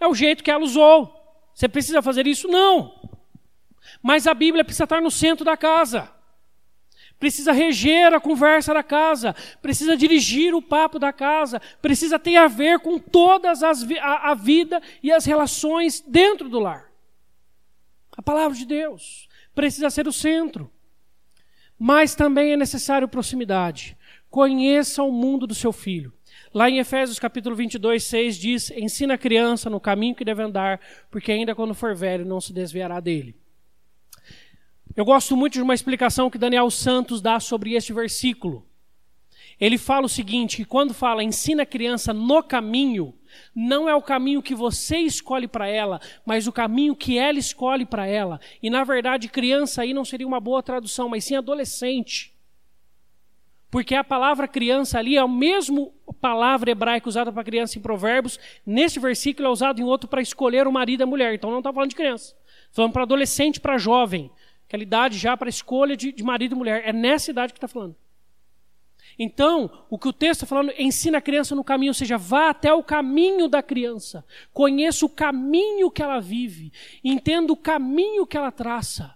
É o jeito que ela usou. Você precisa fazer isso? Não. Mas a Bíblia precisa estar no centro da casa. Precisa reger a conversa da casa, precisa dirigir o papo da casa, precisa ter a ver com todas as a, a vida e as relações dentro do lar. A palavra de Deus precisa ser o centro. Mas também é necessário proximidade. Conheça o mundo do seu filho. Lá em Efésios capítulo 22, 6 diz: Ensina a criança no caminho que deve andar, porque ainda quando for velho não se desviará dele. Eu gosto muito de uma explicação que Daniel Santos dá sobre este versículo. Ele fala o seguinte: que quando fala ensina a criança no caminho, não é o caminho que você escolhe para ela, mas o caminho que ela escolhe para ela. E na verdade, criança aí não seria uma boa tradução, mas sim adolescente. Porque a palavra criança ali é a mesma palavra hebraica usada para criança em Provérbios. Nesse versículo é usado em outro para escolher o marido e a mulher. Então não está falando de criança. Falando para adolescente, para jovem. Aquela idade já para escolha de, de marido e mulher. É nessa idade que está falando. Então, o que o texto está falando, ensina a criança no caminho, ou seja, vá até o caminho da criança, conheça o caminho que ela vive, entenda o caminho que ela traça.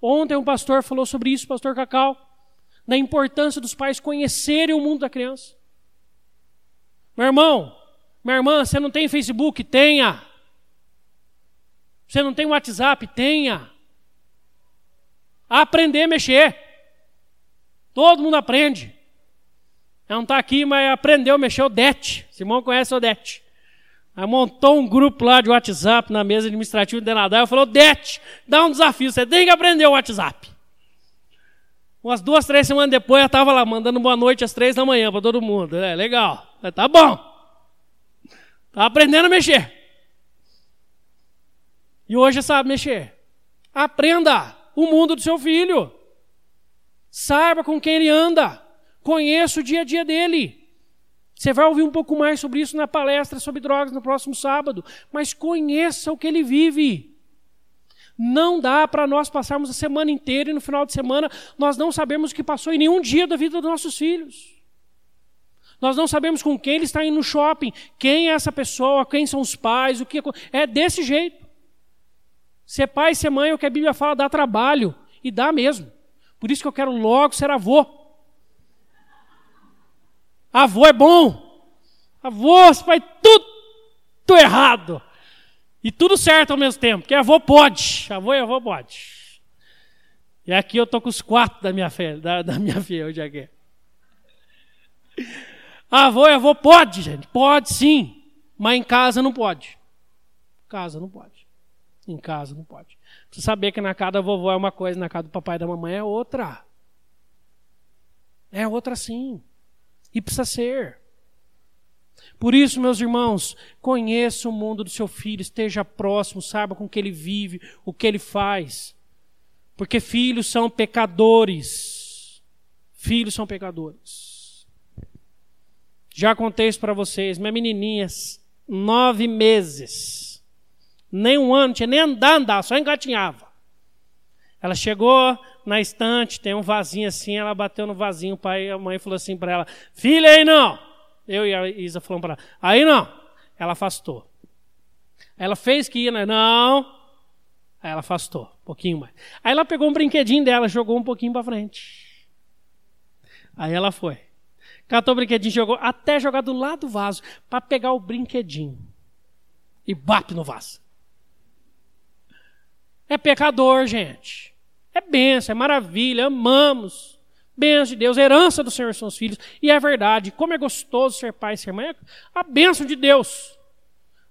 Ontem um pastor falou sobre isso, pastor Cacau, da importância dos pais conhecerem o mundo da criança. Meu irmão, minha irmã, você não tem Facebook? Tenha. Você não tem WhatsApp? Tenha. Aprender a mexer. Todo mundo aprende. Não está aqui, mas aprendeu a mexer o DET. Simão conhece o DET. Aí montou um grupo lá de WhatsApp na mesa administrativa de Denadar. Eu falou, DET, dá um desafio, você tem que aprender o WhatsApp. Umas duas, três semanas depois, eu estava lá mandando boa noite às três da manhã para todo mundo. É legal. Falei, tá bom. Tá aprendendo a mexer. E hoje sabe mexer. Aprenda o mundo do seu filho. Saiba com quem ele anda. Conheça o dia a dia dele. Você vai ouvir um pouco mais sobre isso na palestra sobre drogas no próximo sábado, mas conheça o que ele vive. Não dá para nós passarmos a semana inteira e no final de semana nós não sabemos o que passou em nenhum dia da vida dos nossos filhos. Nós não sabemos com quem ele está indo no shopping, quem é essa pessoa, quem são os pais, o que é desse jeito. Ser pai, ser mãe, é o que a Bíblia fala, dá trabalho e dá mesmo. Por isso que eu quero logo ser avô. Avô é bom. Avô faz tudo, errado. E tudo certo ao mesmo tempo. Porque avô pode. Avô e avô pode. E aqui eu tô com os quatro da minha filha, da, da minha filha hoje aqui. Avô e avô pode, gente. Pode sim. Mas em casa não pode. Em casa não pode. Em casa não pode. Você saber que na casa da vovó é uma coisa, na casa do papai e da mamãe é outra. É outra sim. E precisa ser. Por isso, meus irmãos, conheça o mundo do seu filho, esteja próximo, saiba com que ele vive, o que ele faz. Porque filhos são pecadores. Filhos são pecadores. Já contei isso para vocês. Minha menininha, nove meses. Nem um ano, tinha nem andar, andar, só engatinhava. Ela chegou na estante, tem um vasinho assim, ela bateu no vasinho, o pai e a mãe falou assim para ela: Filha, aí não! Eu e a Isa falamos para ela: Aí não! Ela afastou. Ela fez que ia, né? não. Aí ela afastou, um pouquinho mais. Aí ela pegou um brinquedinho dela, jogou um pouquinho para frente. Aí ela foi. Catou o brinquedinho, jogou, até jogar do lado do vaso, para pegar o brinquedinho. E bate no vaso. É pecador, gente. É benção, é maravilha, amamos. Benção de Deus, herança do Senhor são os filhos. E é verdade, como é gostoso ser pai e ser mãe, a benção de Deus.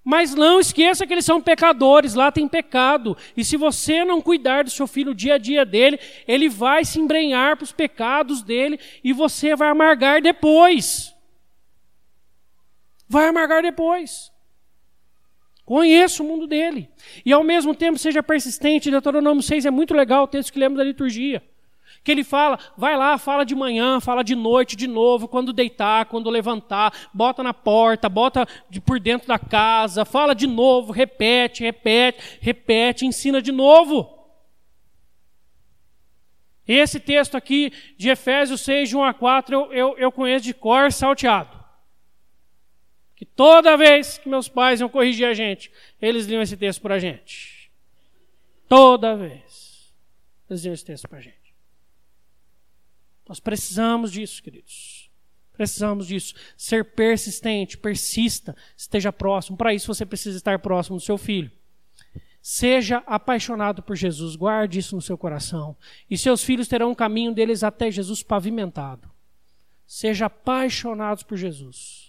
Mas não esqueça que eles são pecadores, lá tem pecado. E se você não cuidar do seu filho o dia a dia dele, ele vai se embrenhar para os pecados dele e você vai amargar depois. Vai amargar depois. Conheça o mundo dele. E ao mesmo tempo seja persistente. Deuteronômio 6 é muito legal o texto que lemos da liturgia. Que ele fala, vai lá, fala de manhã, fala de noite de novo, quando deitar, quando levantar, bota na porta, bota de por dentro da casa, fala de novo, repete, repete, repete, ensina de novo. Esse texto aqui de Efésios 6, de 1 a 4, eu, eu, eu conheço de cor salteado. Que toda vez que meus pais iam corrigir a gente, eles liam esse texto para a gente. Toda vez. Eles liam esse texto para a gente. Nós precisamos disso, queridos. Precisamos disso. Ser persistente, persista, esteja próximo. Para isso você precisa estar próximo do seu filho. Seja apaixonado por Jesus, guarde isso no seu coração. E seus filhos terão um caminho deles até Jesus pavimentado. Seja apaixonados por Jesus.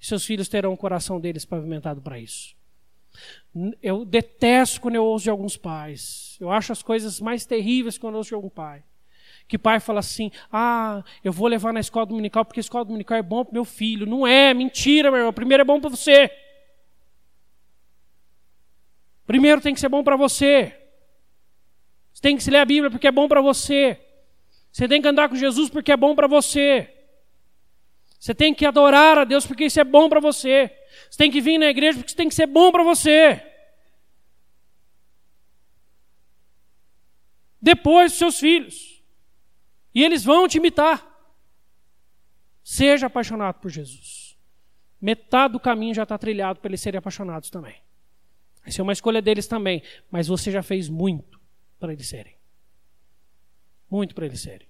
Seus filhos terão o coração deles pavimentado para isso. Eu detesto quando eu ouço de alguns pais. Eu acho as coisas mais terríveis quando eu ouço de algum pai. Que pai fala assim: ah, eu vou levar na escola dominical porque a escola dominical é bom para meu filho. Não é, mentira, meu irmão. Primeiro é bom para você. Primeiro tem que ser bom para você. Você tem que se ler a Bíblia porque é bom para você. Você tem que andar com Jesus porque é bom para você. Você tem que adorar a Deus porque isso é bom para você. Você tem que vir na igreja porque isso tem que ser bom para você. Depois, seus filhos. E eles vão te imitar. Seja apaixonado por Jesus. Metade do caminho já está trilhado para eles serem apaixonados também. Essa é uma escolha deles também. Mas você já fez muito para eles serem. Muito para eles serem.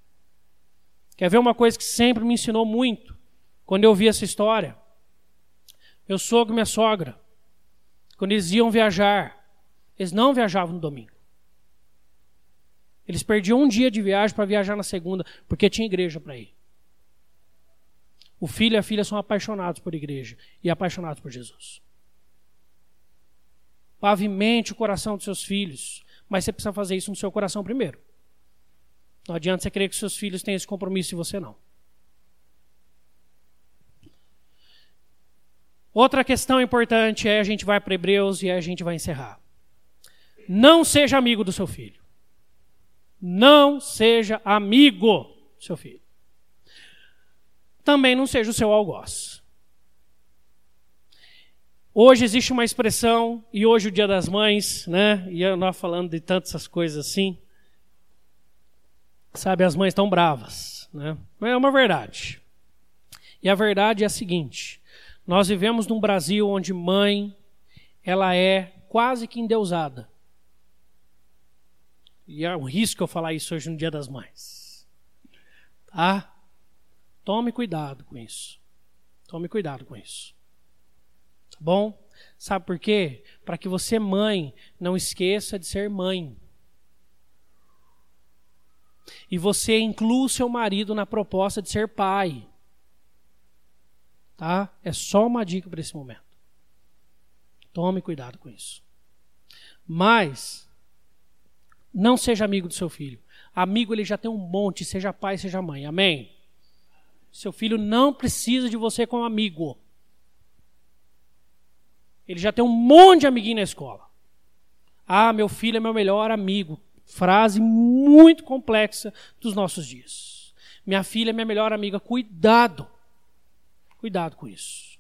Quer ver uma coisa que sempre me ensinou muito? Quando eu vi essa história. Meu sogro e minha sogra. Quando eles iam viajar. Eles não viajavam no domingo. Eles perdiam um dia de viagem para viajar na segunda, porque tinha igreja para ir. O filho e a filha são apaixonados por igreja e apaixonados por Jesus. Pavimente o coração dos seus filhos, mas você precisa fazer isso no seu coração primeiro. Não adianta você crer que seus filhos têm esse compromisso e você não. Outra questão importante é a gente vai para Hebreus e a gente vai encerrar. Não seja amigo do seu filho. Não seja amigo do seu filho. Também não seja o seu algoz. Hoje existe uma expressão, e hoje o Dia das Mães, né? E eu não falando de tantas coisas assim. Sabe, as mães estão bravas, né? Mas é uma verdade. E a verdade é a seguinte: nós vivemos num Brasil onde mãe ela é quase que endeusada. E é um risco eu falar isso hoje no Dia das Mães. Tá? Tome cuidado com isso. Tome cuidado com isso. Tá bom? Sabe por quê? Para que você, mãe, não esqueça de ser mãe. E você inclua o seu marido na proposta de ser pai. Tá? É só uma dica para esse momento. Tome cuidado com isso. Mas não seja amigo do seu filho. Amigo ele já tem um monte, seja pai, seja mãe. Amém? Seu filho não precisa de você como amigo. Ele já tem um monte de amiguinho na escola. Ah, meu filho é meu melhor amigo. Frase muito complexa dos nossos dias. Minha filha é minha melhor amiga. Cuidado. Cuidado com isso.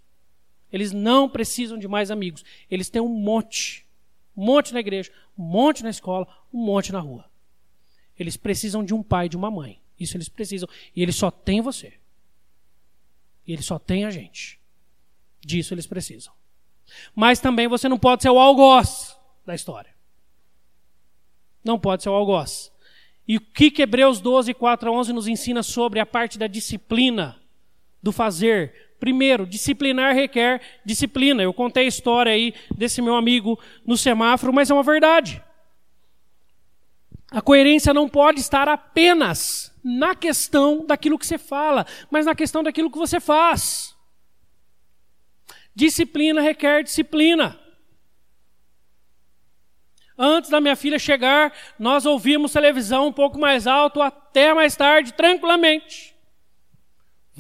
Eles não precisam de mais amigos. Eles têm um monte. Um monte na igreja, um monte na escola, um monte na rua. Eles precisam de um pai e de uma mãe. Isso eles precisam. E eles só têm você. E eles só têm a gente. Disso eles precisam. Mas também você não pode ser o algoz da história. Não pode ser o algoz. E o que, que Hebreus 12, 4 a 11 nos ensina sobre a parte da disciplina, do fazer? Primeiro, disciplinar requer disciplina. Eu contei a história aí desse meu amigo no semáforo, mas é uma verdade. A coerência não pode estar apenas na questão daquilo que você fala, mas na questão daquilo que você faz. Disciplina requer disciplina. Antes da minha filha chegar, nós ouvimos televisão um pouco mais alto até mais tarde, tranquilamente.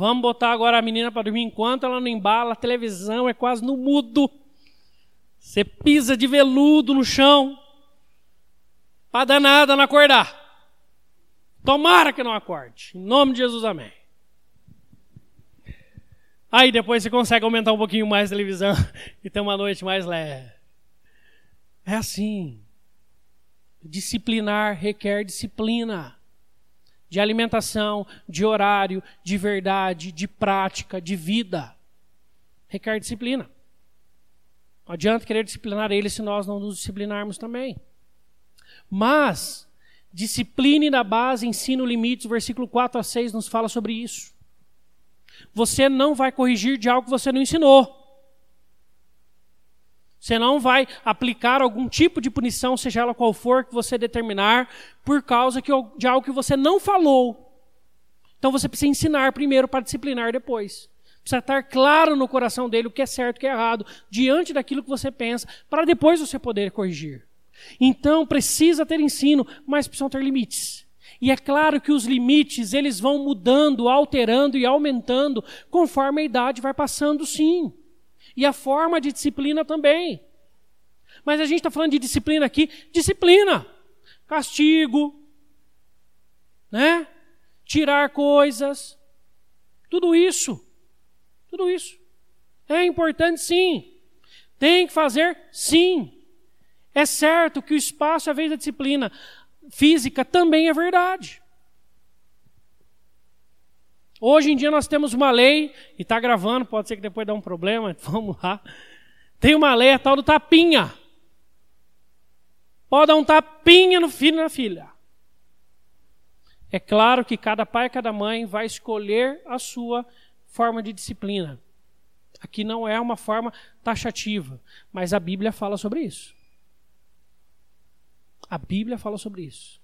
Vamos botar agora a menina para dormir enquanto ela não embala, a televisão é quase no mudo. Você pisa de veludo no chão para danada não acordar. Tomara que não acorde. Em nome de Jesus, amém. Aí depois você consegue aumentar um pouquinho mais a televisão (laughs) e ter uma noite mais leve. É assim. Disciplinar requer disciplina. De alimentação, de horário, de verdade, de prática, de vida. Requer disciplina. Não adianta querer disciplinar ele se nós não nos disciplinarmos também. Mas, discipline na base, ensino limites, versículo 4 a 6 nos fala sobre isso. Você não vai corrigir de algo que você não ensinou. Você não vai aplicar algum tipo de punição, seja ela qual for, que você determinar, por causa de algo que você não falou. Então você precisa ensinar primeiro para disciplinar depois. Precisa estar claro no coração dele o que é certo e o que é errado, diante daquilo que você pensa, para depois você poder corrigir. Então precisa ter ensino, mas precisam ter limites. E é claro que os limites eles vão mudando, alterando e aumentando conforme a idade vai passando, sim. E a forma de disciplina também. Mas a gente está falando de disciplina aqui, disciplina, castigo, né? Tirar coisas, tudo isso, tudo isso é importante, sim. Tem que fazer, sim. É certo que o espaço é a vez da disciplina física também é verdade. Hoje em dia nós temos uma lei, e está gravando, pode ser que depois dê um problema, (laughs) vamos lá. Tem uma lei, a tal do tapinha. Pode dar um tapinha no filho e na filha. É claro que cada pai e cada mãe vai escolher a sua forma de disciplina. Aqui não é uma forma taxativa, mas a Bíblia fala sobre isso. A Bíblia fala sobre isso.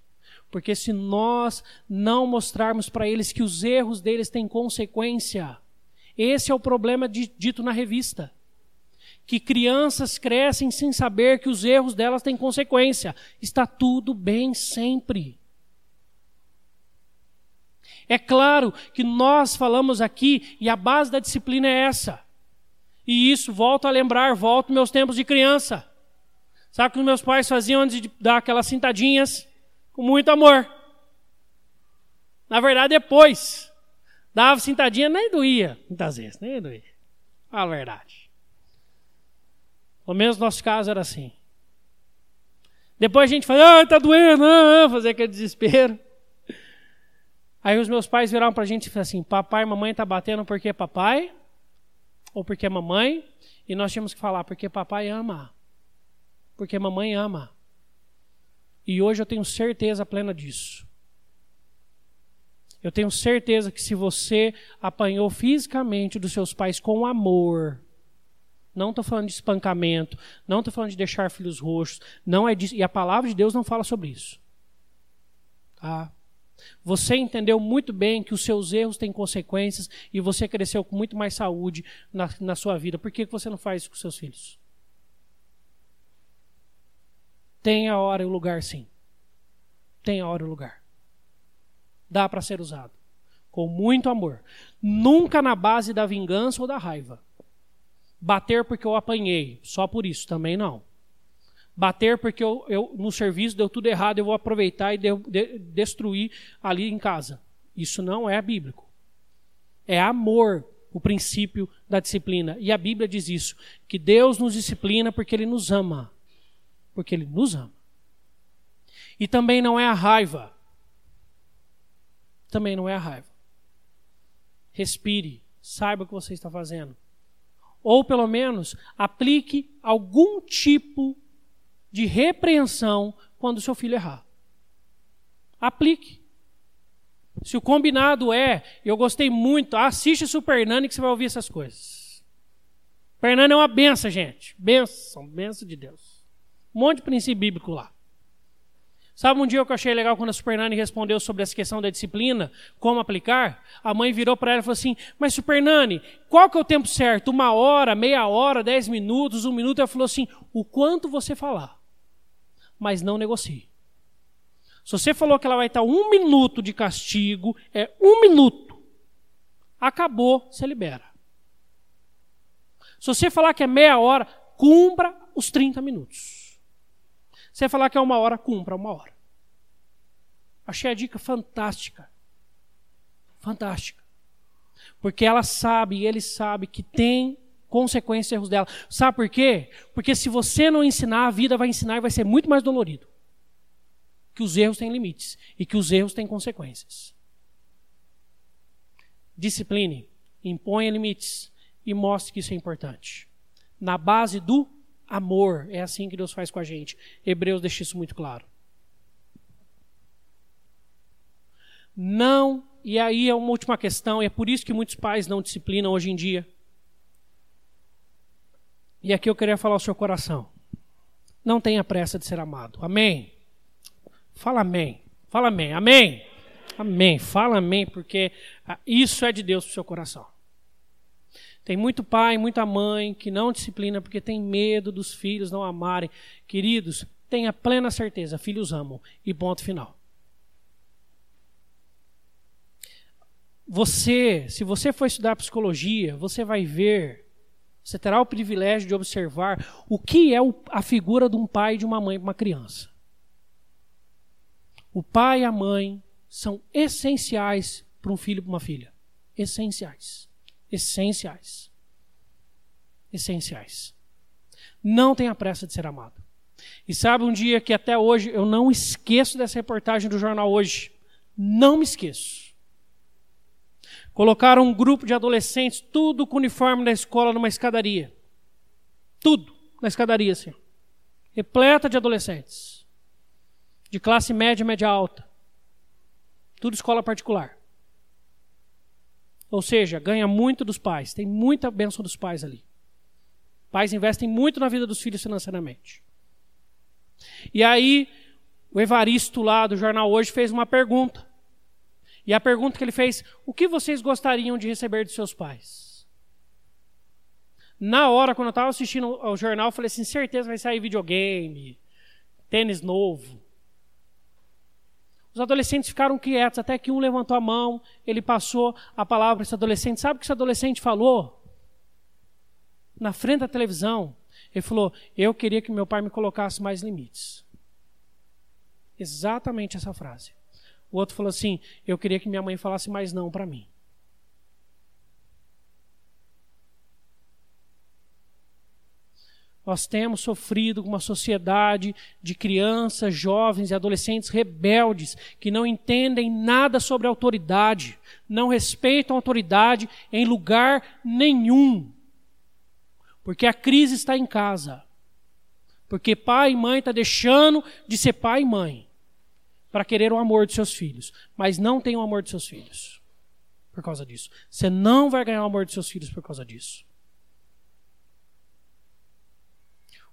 Porque se nós não mostrarmos para eles que os erros deles têm consequência, esse é o problema de, dito na revista. Que crianças crescem sem saber que os erros delas têm consequência. Está tudo bem sempre. É claro que nós falamos aqui e a base da disciplina é essa. E isso, volto a lembrar, volto meus tempos de criança. Sabe o que meus pais faziam antes de dar aquelas cintadinhas? Com muito amor. Na verdade, depois. Dava cintadinha, nem doía, muitas vezes, nem doía. Fala a verdade. Pelo menos no nosso caso era assim. Depois a gente fala, ah, tá doendo, ah, ah, fazer aquele desespero. Aí os meus pais viraram pra gente e falaram assim: papai e mamãe tá batendo porque é papai ou porque é mamãe? E nós tínhamos que falar porque papai ama porque mamãe ama. E hoje eu tenho certeza plena disso. Eu tenho certeza que se você apanhou fisicamente dos seus pais com amor, não estou falando de espancamento, não estou falando de deixar filhos roxos, não é disso, e a palavra de Deus não fala sobre isso. Tá? Você entendeu muito bem que os seus erros têm consequências e você cresceu com muito mais saúde na, na sua vida. Por que você não faz isso com seus filhos? Tem a hora e o lugar, sim. Tem a hora e o lugar. Dá para ser usado. Com muito amor. Nunca na base da vingança ou da raiva. Bater porque eu apanhei. Só por isso também não. Bater porque eu, eu, no serviço deu tudo errado, eu vou aproveitar e de, de, destruir ali em casa. Isso não é bíblico. É amor o princípio da disciplina. E a Bíblia diz isso: que Deus nos disciplina porque Ele nos ama. Porque Ele nos ama. E também não é a raiva. Também não é a raiva. Respire, saiba o que você está fazendo. Ou pelo menos aplique algum tipo de repreensão quando seu filho errar. Aplique. Se o combinado é, eu gostei muito, assiste Super Nani que você vai ouvir essas coisas. Nani é uma benção, gente. Benção, benção de Deus. Um monte de princípio bíblico lá. Sabe um dia que eu achei legal quando a Super Nani respondeu sobre essa questão da disciplina, como aplicar? A mãe virou para ela e falou assim: Mas Super Nani, qual que é o tempo certo? Uma hora, meia hora, dez minutos, um minuto? Ela falou assim: O quanto você falar, mas não negocie. Se você falou que ela vai estar um minuto de castigo, é um minuto. Acabou, você libera. Se você falar que é meia hora, cumpra os 30 minutos. Você falar que é uma hora, cumpra uma hora. Achei a dica fantástica. Fantástica. Porque ela sabe ele sabe que tem consequências erros dela. Sabe por quê? Porque se você não ensinar, a vida vai ensinar e vai ser muito mais dolorido. Que os erros têm limites e que os erros têm consequências. Discipline, imponha limites e mostre que isso é importante. Na base do amor. É assim que Deus faz com a gente. Hebreus deixa isso muito claro. Não, e aí é uma última questão, e é por isso que muitos pais não disciplinam hoje em dia. E aqui eu queria falar ao seu coração. Não tenha pressa de ser amado. Amém? Fala amém. Fala amém. Amém. Amém. Fala amém, porque ah, isso é de Deus para o seu coração. Tem muito pai, muita mãe que não disciplina porque tem medo dos filhos não amarem. Queridos, tenha plena certeza, filhos amam. E ponto final. Você, se você for estudar psicologia, você vai ver, você terá o privilégio de observar o que é a figura de um pai e de uma mãe para uma criança. O pai e a mãe são essenciais para um filho e para uma filha. Essenciais essenciais. Essenciais. Não tenha pressa de ser amado. E sabe um dia que até hoje eu não esqueço dessa reportagem do jornal hoje. Não me esqueço. Colocaram um grupo de adolescentes, tudo com uniforme da escola, numa escadaria. Tudo na escadaria, assim. Repleta de adolescentes. De classe média, média alta. Tudo escola particular. Ou seja, ganha muito dos pais, tem muita bênção dos pais ali. Pais investem muito na vida dos filhos financeiramente. E aí, o Evaristo lá do jornal hoje fez uma pergunta. E a pergunta que ele fez: o que vocês gostariam de receber de seus pais? Na hora, quando eu estava assistindo ao jornal, eu falei assim: certeza vai sair videogame, tênis novo. Os adolescentes ficaram quietos, até que um levantou a mão, ele passou a palavra para esse adolescente. Sabe o que esse adolescente falou? Na frente da televisão, ele falou: Eu queria que meu pai me colocasse mais limites. Exatamente essa frase. O outro falou assim: Eu queria que minha mãe falasse mais não para mim. Nós temos sofrido com uma sociedade de crianças, jovens e adolescentes rebeldes que não entendem nada sobre autoridade, não respeitam autoridade em lugar nenhum. Porque a crise está em casa. Porque pai e mãe estão tá deixando de ser pai e mãe para querer o amor de seus filhos, mas não tem o amor de seus filhos por causa disso. Você não vai ganhar o amor de seus filhos por causa disso.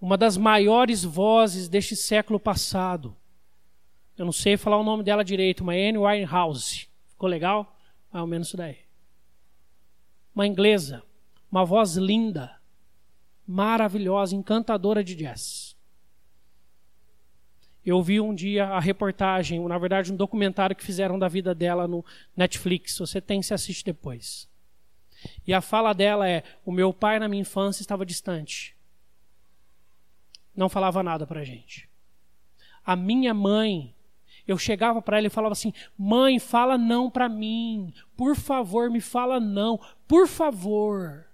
Uma das maiores vozes deste século passado. Eu não sei falar o nome dela direito, uma Anne Winehouse. Ficou legal? Mais ou menos isso daí. Uma inglesa, uma voz linda, maravilhosa, encantadora de jazz. Eu vi um dia a reportagem, na verdade um documentário que fizeram da vida dela no Netflix. Você tem, se assiste depois. E a fala dela é: O meu pai na minha infância estava distante não falava nada para a gente. A minha mãe, eu chegava para ela e falava assim: Mãe, fala não para mim. Por favor, me fala não. Por favor.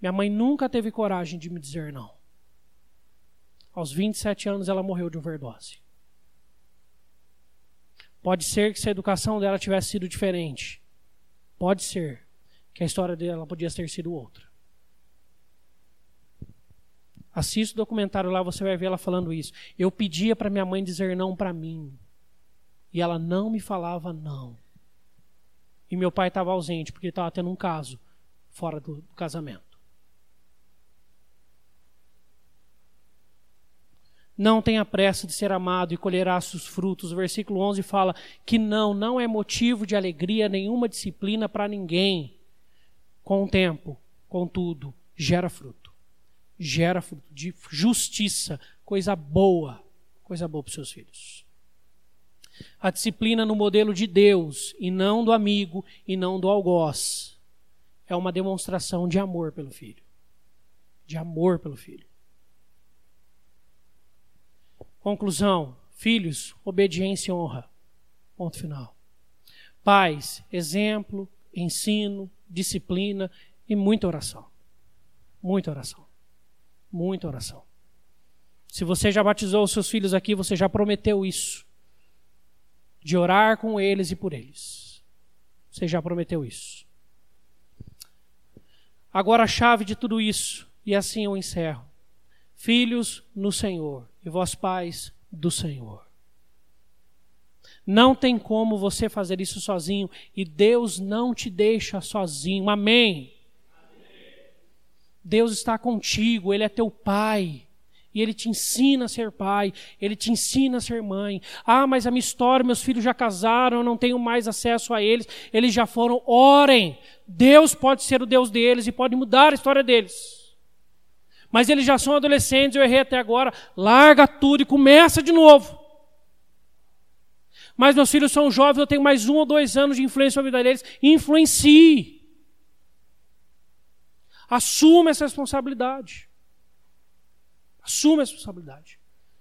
Minha mãe nunca teve coragem de me dizer não. Aos 27 anos ela morreu de overdose. Pode ser que se a educação dela tivesse sido diferente. Pode ser que a história dela podia ter sido outra. Assista o documentário lá, você vai ver ela falando isso. Eu pedia para minha mãe dizer não para mim. E ela não me falava não. E meu pai estava ausente, porque estava tendo um caso fora do, do casamento. Não tenha pressa de ser amado e colherá seus frutos. O versículo 11 fala que não, não é motivo de alegria nenhuma disciplina para ninguém. Com o tempo, contudo, gera fruto gera fruto de justiça, coisa boa, coisa boa para os seus filhos. A disciplina no modelo de Deus e não do amigo e não do algoz é uma demonstração de amor pelo filho. De amor pelo filho. Conclusão: filhos, obediência e honra. Ponto final. Pais, exemplo, ensino, disciplina e muita oração. Muita oração. Muita oração. Se você já batizou os seus filhos aqui, você já prometeu isso. De orar com eles e por eles. Você já prometeu isso. Agora a chave de tudo isso, e assim eu encerro. Filhos no Senhor e vós pais do Senhor. Não tem como você fazer isso sozinho e Deus não te deixa sozinho. Amém. Deus está contigo, Ele é teu pai. E Ele te ensina a ser pai, Ele te ensina a ser mãe. Ah, mas a minha história, meus filhos já casaram, eu não tenho mais acesso a eles, eles já foram. Orem! Deus pode ser o Deus deles e pode mudar a história deles. Mas eles já são adolescentes, eu errei até agora. Larga tudo e começa de novo. Mas meus filhos são jovens, eu tenho mais um ou dois anos de influência na vida deles. Influencie. Assuma essa responsabilidade. Assuma essa responsabilidade.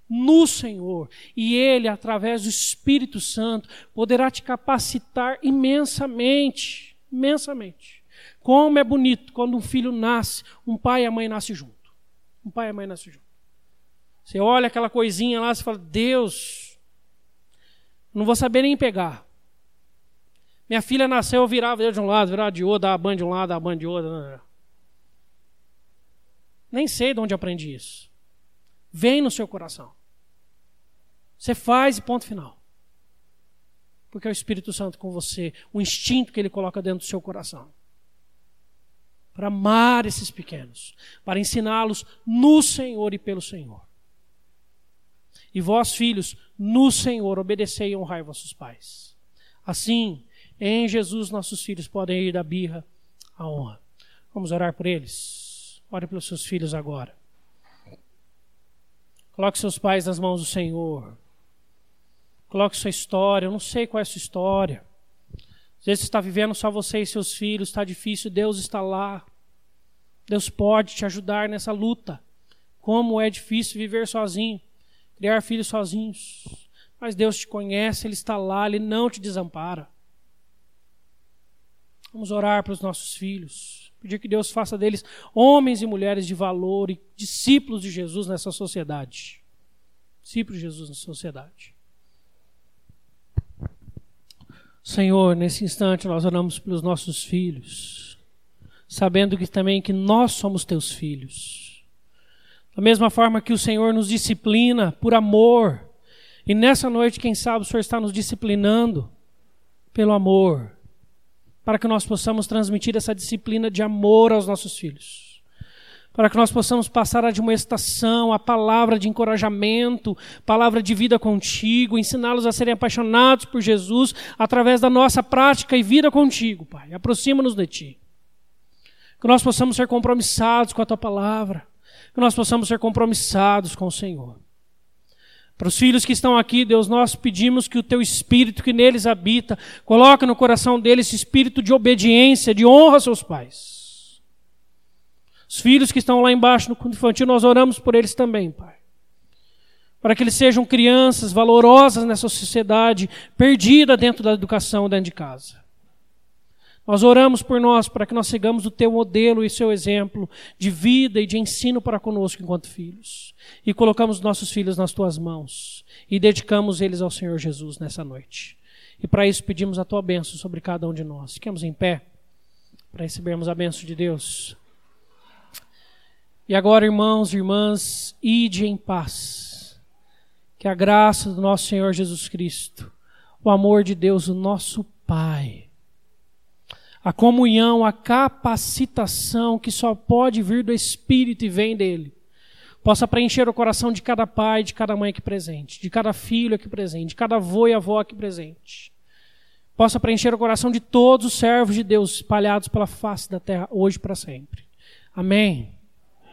No Senhor. E Ele, através do Espírito Santo, poderá te capacitar imensamente. Imensamente. Como é bonito quando um filho nasce, um pai e a mãe nascem junto. Um pai e a mãe nascem junto. Você olha aquela coisinha lá, você fala, Deus, não vou saber nem pegar. Minha filha nasceu, eu virava de um lado, virava de outro, dava banho de um lado, dava banho de outro. Nem sei de onde aprendi isso. Vem no seu coração. Você faz e ponto final. Porque é o Espírito Santo com você, o instinto que ele coloca dentro do seu coração. Para amar esses pequenos, para ensiná-los no Senhor e pelo Senhor. E vós, filhos, no Senhor, obedecei e honrai vossos pais. Assim, em Jesus, nossos filhos podem ir da birra à honra. Vamos orar por eles. Ore pelos seus filhos agora. Coloque seus pais nas mãos do Senhor. Coloque sua história. Eu não sei qual é a sua história. Às vezes você está vivendo só você e seus filhos, está difícil, Deus está lá. Deus pode te ajudar nessa luta. Como é difícil viver sozinho, criar filhos sozinhos. Mas Deus te conhece, Ele está lá, Ele não te desampara. Vamos orar para os nossos filhos. Pedir que Deus faça deles homens e mulheres de valor e discípulos de Jesus nessa sociedade. Discípulos de Jesus nessa sociedade. Senhor, nesse instante nós oramos pelos nossos filhos, sabendo que também que nós somos teus filhos. Da mesma forma que o Senhor nos disciplina por amor, e nessa noite, quem sabe, o Senhor está nos disciplinando pelo amor para que nós possamos transmitir essa disciplina de amor aos nossos filhos. Para que nós possamos passar a admoestação, a palavra de encorajamento, palavra de vida contigo, ensiná-los a serem apaixonados por Jesus através da nossa prática e vida contigo, Pai. Aproxima-nos de Ti. Que nós possamos ser compromissados com a Tua palavra. Que nós possamos ser compromissados com o Senhor. Para os filhos que estão aqui, Deus, nós pedimos que o teu espírito que neles habita, coloque no coração deles esse espírito de obediência, de honra aos seus pais. Os filhos que estão lá embaixo no culto infantil, nós oramos por eles também, Pai. Para que eles sejam crianças valorosas nessa sociedade, perdida dentro da educação, dentro de casa. Nós oramos por nós, para que nós sigamos o teu modelo e seu exemplo de vida e de ensino para conosco enquanto filhos. E colocamos nossos filhos nas tuas mãos e dedicamos eles ao Senhor Jesus nessa noite. E para isso pedimos a tua bênção sobre cada um de nós. Fiquemos em pé para recebermos a bênção de Deus. E agora, irmãos e irmãs, ide em paz. Que a graça do nosso Senhor Jesus Cristo, o amor de Deus, o nosso Pai, a comunhão, a capacitação que só pode vir do Espírito e vem dele, possa preencher o coração de cada pai, de cada mãe aqui presente, de cada filho aqui presente, de cada avô e avó aqui presente. Possa preencher o coração de todos os servos de Deus espalhados pela face da terra, hoje para sempre. Amém.